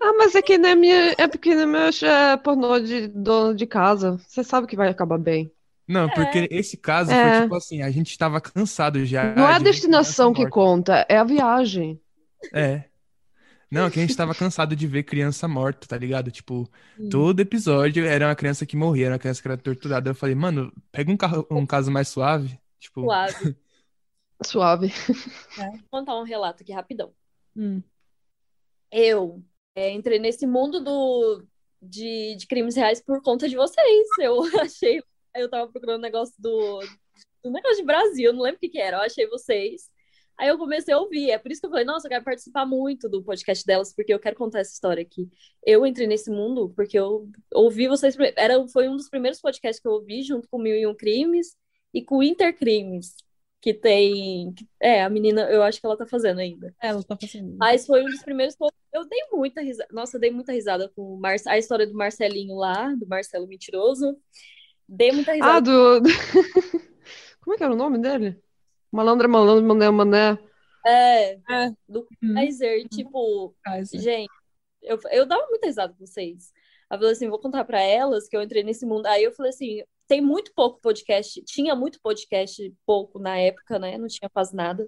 Ah, mas é que nem minha, é porque nem meu é pornô de dono de casa. Você sabe que vai acabar bem. Não, porque esse caso É. foi tipo assim, a gente tava cansado já. Não é a de ver destinação que conta, é a viagem. É. Não, que a gente tava cansado de ver criança morta, tá ligado? Tipo, Hum. todo episódio era uma criança que morria, era uma criança que era torturada. Eu falei, mano, pega um, carro- um caso mais suave. Tipo, Suave. Suave. Vou contar um relato aqui rapidão. Hum. Eu é, entrei nesse mundo do, de, de crimes reais por conta de vocês. Eu achei. Eu tava procurando um negócio do, do negócio de Brasil, eu não lembro o que, que era. Eu achei vocês. Aí eu comecei a ouvir. É por isso que eu falei, nossa, eu quero participar muito do podcast delas, porque eu quero contar essa história aqui. Eu entrei nesse mundo porque eu ouvi vocês. Era, foi um dos primeiros podcasts que eu ouvi, junto com Mil e Um Crimes e com Intercrimes. Que tem. É, a menina, eu acho que ela tá fazendo ainda. Ela tá fazendo. Mas foi um dos primeiros eu, dei muita risada. Nossa, eu dei muita risada com Mar... a história do Marcelinho lá, do Marcelo Mentiroso. Dei muita risada. Ah, do. Como é que era o nome dele? Malandra, malandro, mané, mané. É, É. do Hum. Kaiser, tipo, Kaiser. gente, eu, eu dava muita risada com vocês. Eu falei assim, vou contar pra elas que eu entrei nesse mundo. Aí eu falei assim, tem muito pouco podcast, tinha muito podcast pouco na época, né? Não tinha quase nada.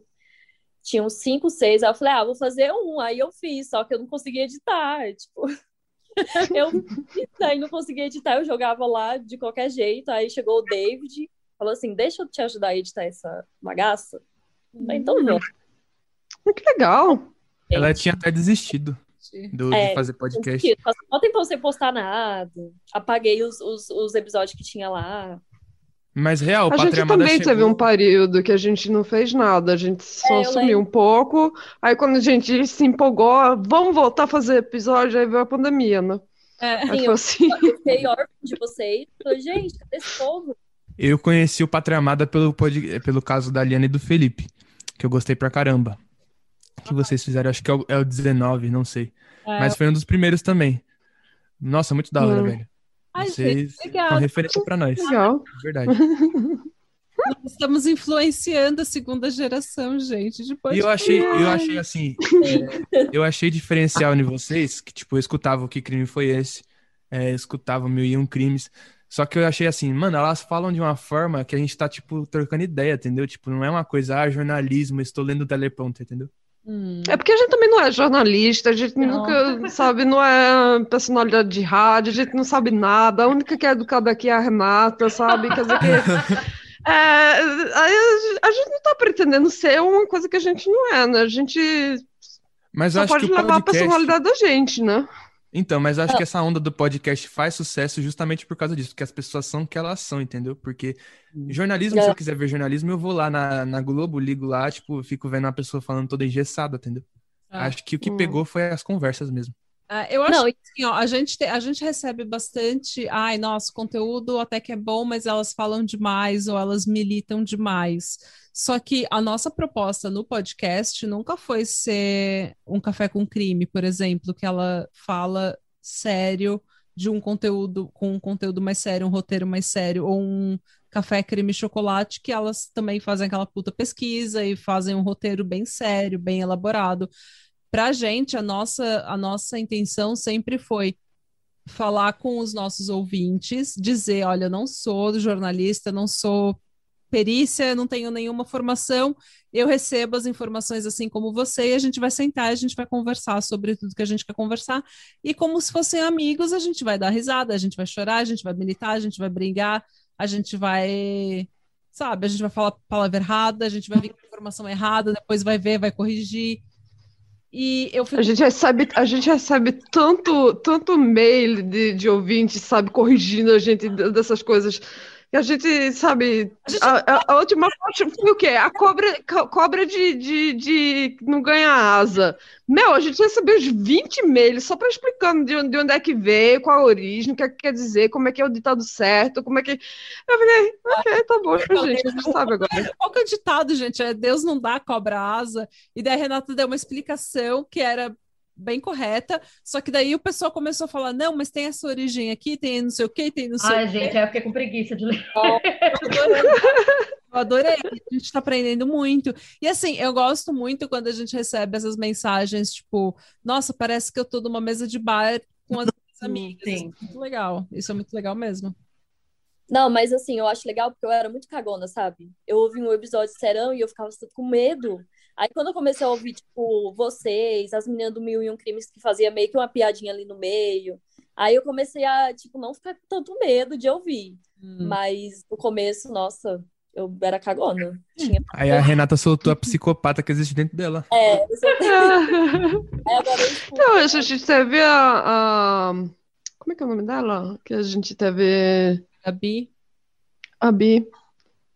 Tinha uns cinco, seis. Aí eu falei, ah, vou fazer um. Aí eu fiz, só que eu não conseguia editar. Tipo, eu aí não conseguia editar, eu jogava lá de qualquer jeito. Aí chegou o David, falou assim: deixa eu te ajudar a editar essa bagaça. Então Hum. vamos. Que legal. ela tinha até desistido do, de É, fazer podcast. Passou mó tempão sem postar nada. Apaguei os, os, os episódios que tinha lá. Mas real, o A gente Amada também teve chegou. um período que a gente não fez nada, a gente só É, sumiu um pouco. Aí quando a gente se empolgou, vamos voltar a fazer episódio, aí veio a pandemia, né? É. Aí Sim, foi eu- assim. Eu fiquei órfã de vocês. Falei, gente, cadê esse povo? Eu conheci o Pátria Amada pelo, pod- pelo caso da Liana e do Felipe, que eu gostei pra caramba. Que vocês fizeram, acho que é o, é o 19, não sei. É. Mas foi um dos primeiros também. Nossa, muito da hora, Hum. velho. Ai, Vocês gente, legal. são referência pra nós, Legal. de verdade. Nós Estamos influenciando a segunda geração, gente, de E eu achei, eu achei assim, é, eu achei diferencial em vocês, que tipo, eu escutava o que crime foi esse, é, escutava mil e um crimes, só que eu achei assim, mano, elas falam de uma forma que a gente tá, tipo, trocando ideia, entendeu? Tipo, não é uma coisa, ah, jornalismo, estou lendo o teleprompter, entendeu? Hum. É porque a gente também não é jornalista, a gente Não. nunca sabe, não é personalidade de rádio, a gente não sabe nada. A única que é educada aqui é a Renata, sabe? Quer dizer que. é, a, a gente não tá pretendendo ser uma coisa que a gente não é, né? A gente Mas só acho pode levar a podcast... personalidade da gente, né? Então, mas eu acho que essa onda do podcast faz sucesso justamente por causa disso, porque as pessoas são o que elas são, entendeu? Porque jornalismo, se eu quiser ver jornalismo, eu vou lá na, na Globo, ligo lá, tipo, fico vendo uma pessoa falando toda engessada, entendeu? Ah. Acho que o que Hum. pegou foi as conversas mesmo. Ah, eu acho Não, que assim, ó, a gente, te- a gente recebe bastante. Ai, nosso conteúdo até que é bom, mas elas falam demais ou elas militam demais. Só que a nossa proposta no podcast nunca foi ser um café com crime, por exemplo, que ela fala sério de um conteúdo com um conteúdo mais sério, um roteiro mais sério, ou um café creme chocolate, que elas também fazem aquela puta pesquisa e fazem um roteiro bem sério, bem elaborado pra gente, a nossa, a nossa intenção sempre foi falar com os nossos ouvintes, dizer, olha, eu não sou jornalista, não sou perícia, não tenho nenhuma formação, eu recebo as informações assim como você, e a gente vai sentar, a gente vai conversar sobre tudo que a gente quer conversar, e como se fossem amigos, a gente vai dar risada, a gente vai chorar, a gente vai militar, a gente vai brigar, a gente vai, sabe, a gente vai falar palavra errada, a gente vai vir com informação errada, depois vai ver, vai corrigir. E eu fico A gente recebe, a gente recebe tanto, tanto mail de, de ouvintes, sabe, corrigindo a gente dessas coisas. E a gente, sabe, A gente- a, a- última parte foi o quê? A cobra, co- cobra de, de, de não ganha asa. Meu, a gente recebeu uns 20 mails só para explicando de onde, de onde é que veio, qual a origem, o que é que quer dizer, como é que é o ditado certo, como é que. Eu falei, ok, tá bom, gente, a gente sabe agora. Qual que é o ditado, gente? É Deus não dá cobra asa. E daí a Renata deu uma explicação que era bem correta, só que daí o pessoal começou a falar, não, mas tem essa origem aqui, tem não sei o que, tem não sei Ai, o quê. gente, aí eu fiquei com preguiça de ler. Eu adorei, a gente tá aprendendo muito. E assim, eu gosto muito quando a gente recebe essas mensagens, tipo, nossa, parece que eu tô numa mesa de bar com as minhas amigas. sim. Isso é muito legal. Isso é muito legal mesmo. Não, mas assim, eu acho legal porque eu era muito cagona, sabe? Eu ouvi um episódio de Serão e eu ficava com medo. Aí quando eu comecei a ouvir, tipo, vocês, as meninas do Mil e Um Crimes que fazia meio que uma piadinha ali no meio. Aí eu comecei a, tipo, não ficar com tanto medo de ouvir. Hum. Mas no começo, nossa, eu era cagona. Tinha... Aí a Renata soltou a psicopata que existe dentro dela. É, eu Aí agora eu, tipo, Não, a gente teve a, a- Como é que é o nome dela? Que a gente teve a Bi, a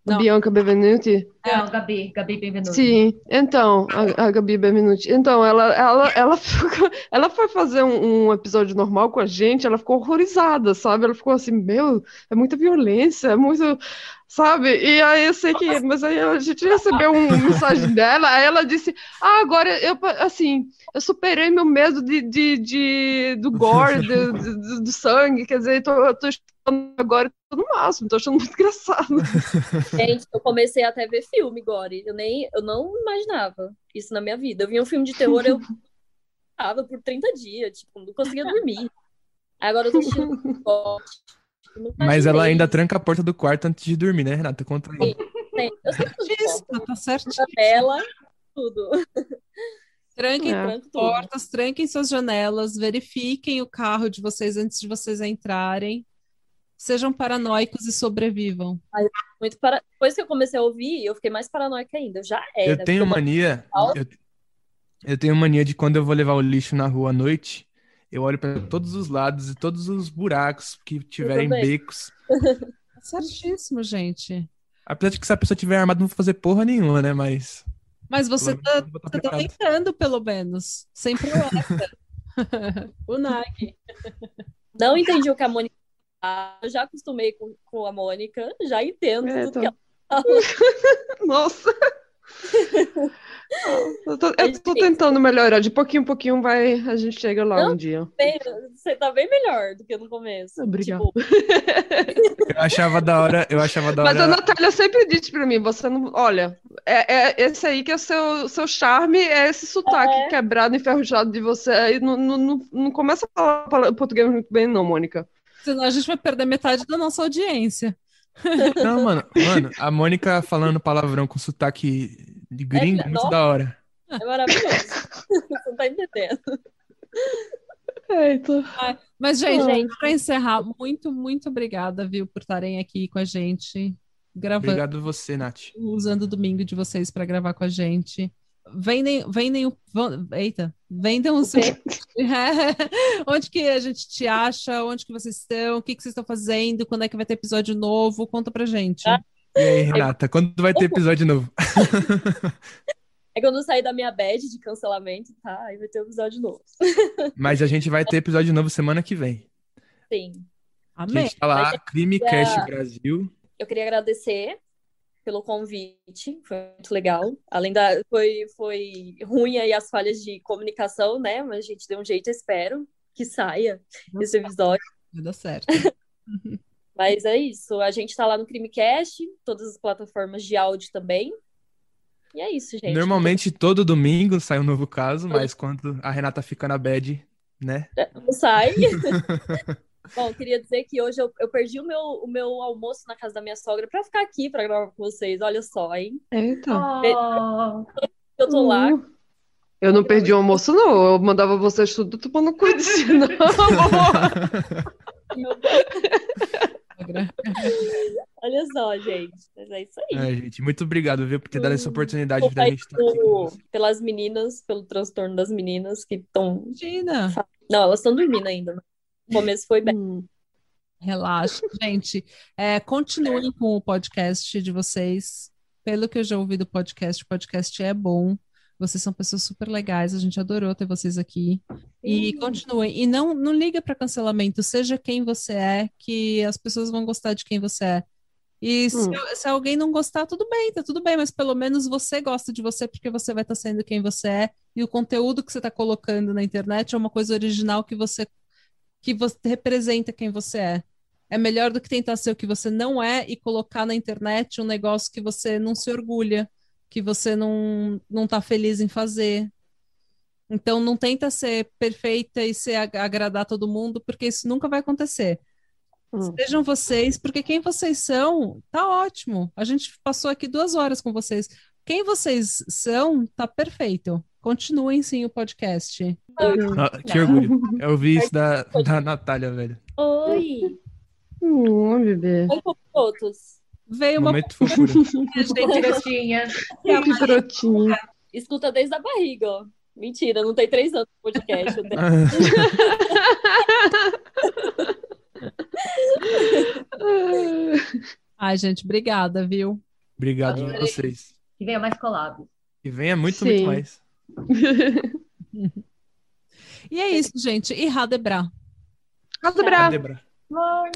Não. Bianca Benvenuti. Não, Gabi, Gabi, bem-vindo. Sim, então, a, a Gabi Benvenuti. Então, ela, ela, ela, ficou- ela foi fazer um, um episódio normal com a gente, ela ficou horrorizada, sabe? Ela ficou assim, meu, é muita violência, é muito. Sabe? E aí eu sei que. Mas aí a gente recebeu uma mensagem dela, aí ela disse: Ah, agora eu, assim, eu superei meu medo de, de, de- do gore, do, do, do sangue, quer dizer, eu tô, eu tô agora, no máximo, tô achando muito engraçado. Gente, eu comecei até a ver filme agora. e Eu nem, eu não imaginava isso na minha vida. Eu vi um filme de terror, eu tava por 30 dias, tipo, não conseguia dormir. Agora eu tô assistindo Mas ela ainda tranca a porta do quarto antes de dormir, né, Renata? Conta aí. Tem- Eu sempre Isso, foto, tá certo. janela, tudo. Tranquem É. Tudo. portas, tranquem suas janelas, verifiquem o carro de vocês antes de vocês entrarem. Sejam paranoicos e sobrevivam. Muito para... Depois que eu comecei a ouvir, eu fiquei mais paranoica ainda. Eu já era. Eu tenho mania. Eu, eu tenho mania de quando eu vou levar o lixo na rua à noite, eu olho para todos os lados e todos os buracos que tiverem becos. Tá certíssimo, gente. Apesar de que se a pessoa tiver armada, não vou fazer porra nenhuma, né? Mas. Mas você tá, vou estar você tá tentando, pelo menos. Sem promessa. o Nike. Não entendi o que a Mônica. Eu já acostumei com, com a Mônica, já entendo É, tudo tô- que ela Nossa! Eu tô, eu tô tentando melhorar, de pouquinho em pouquinho vai, a gente chega lá Não, um dia. bem, Você tá bem melhor do que no começo. Obrigada. Tipo, Eu achava da hora, eu achava da Mas a hora. Natália sempre disse pra mim, você não, olha, é, é esse aí que é o seu, seu charme, é esse sotaque É. quebrado, enferrujado de você, aí não, não, não, não começa a falar português muito bem não, Mônica. Senão a gente vai perder metade da nossa audiência. Não, mano, mano, a Mônica falando palavrão com sotaque de gringo, É, muito nossa. da hora. é maravilhoso. Você não tá entendendo. Eita. Mas, gente, Gente. para encerrar, muito, muito obrigada, viu, por estarem aqui com a gente, gravando, Obrigado você, Nath. usando o domingo de vocês para gravar com a gente. Vendem, vendem o. Eita, vendam o seu. Onde que a gente te acha? Onde que vocês estão? O que que vocês estão fazendo? Quando é que vai ter episódio novo? Conta pra gente. Ah. E aí, Renata, quando vai ter episódio novo? É quando eu sair da minha bad de cancelamento, tá? Aí vai ter um episódio novo. Mas a gente vai ter episódio novo semana que vem. Sim. A Amém. gente tá lá, Mas Crimecast é- Brasil. Eu queria agradecer pelo convite, foi muito legal. Além da. Foi, foi ruim aí as falhas de comunicação, né? Mas a gente deu um jeito, espero que saia esse episódio. Vai dar certo. Mas é isso. A gente tá lá no Crimecast, todas as plataformas de áudio também. E é isso, gente. Normalmente todo domingo sai um novo caso, mas quando a Renata fica na bad, né? Não sai. Bom, queria dizer que hoje eu, eu perdi o meu, o meu almoço na casa da minha sogra pra ficar aqui pra gravar com vocês. Olha só, hein? Eita. Oh, Eu tô lá. Uh. Eu não perdi o almoço, não. Eu mandava vocês tudo tomando cuidado. meu- Olha só, gente. Mas é isso aí. É, gente, muito obrigado, viu, por ter dado essa oportunidade Vou pra sair gente estar aqui pelo- pelas meninas, pelo transtorno das meninas que estão. Imagina. Não, elas estão dormindo ainda. O começo foi bem. Hum. Relaxa, gente. É, continuem com o podcast de vocês. Pelo que eu já ouvi do podcast, o podcast é bom. Vocês são pessoas super legais, a gente adorou ter vocês aqui. E continuem. E não, não liga para cancelamento, seja quem você é, que as pessoas vão gostar de quem você é. E se, Hum. se alguém não gostar, tudo bem, tá tudo bem, mas pelo menos você gosta de você porque você vai estar sendo quem você é e o conteúdo que você está colocando na internet é uma coisa original que você que você representa quem você é. É melhor do que tentar ser o que você não é e colocar na internet um negócio que você não se orgulha, que você não não tá feliz em fazer. Então não tenta ser perfeita e ser ag- agradar todo mundo, porque isso nunca vai acontecer. Hum. Sejam vocês, porque quem vocês são, tá ótimo. A gente passou aqui duas horas com vocês. Quem vocês são, tá perfeito. Continuem sim o podcast. Ah, que orgulho. Eu ouvi isso da, da Natália, velho. Oi! Hum, bebê. Oi, fotos. Veio uma Momento fofura. Garotinha. Que brotinho. Escuta desde a barriga, ó. Mentira, não tem três anos de podcast. né? Ai, gente, obrigada, viu? Obrigado a vocês. Que venha mais collabs. E venha muito, Sim. muito mais. E é isso, gente. E Radebra. Casa Bra. Debra. Bye.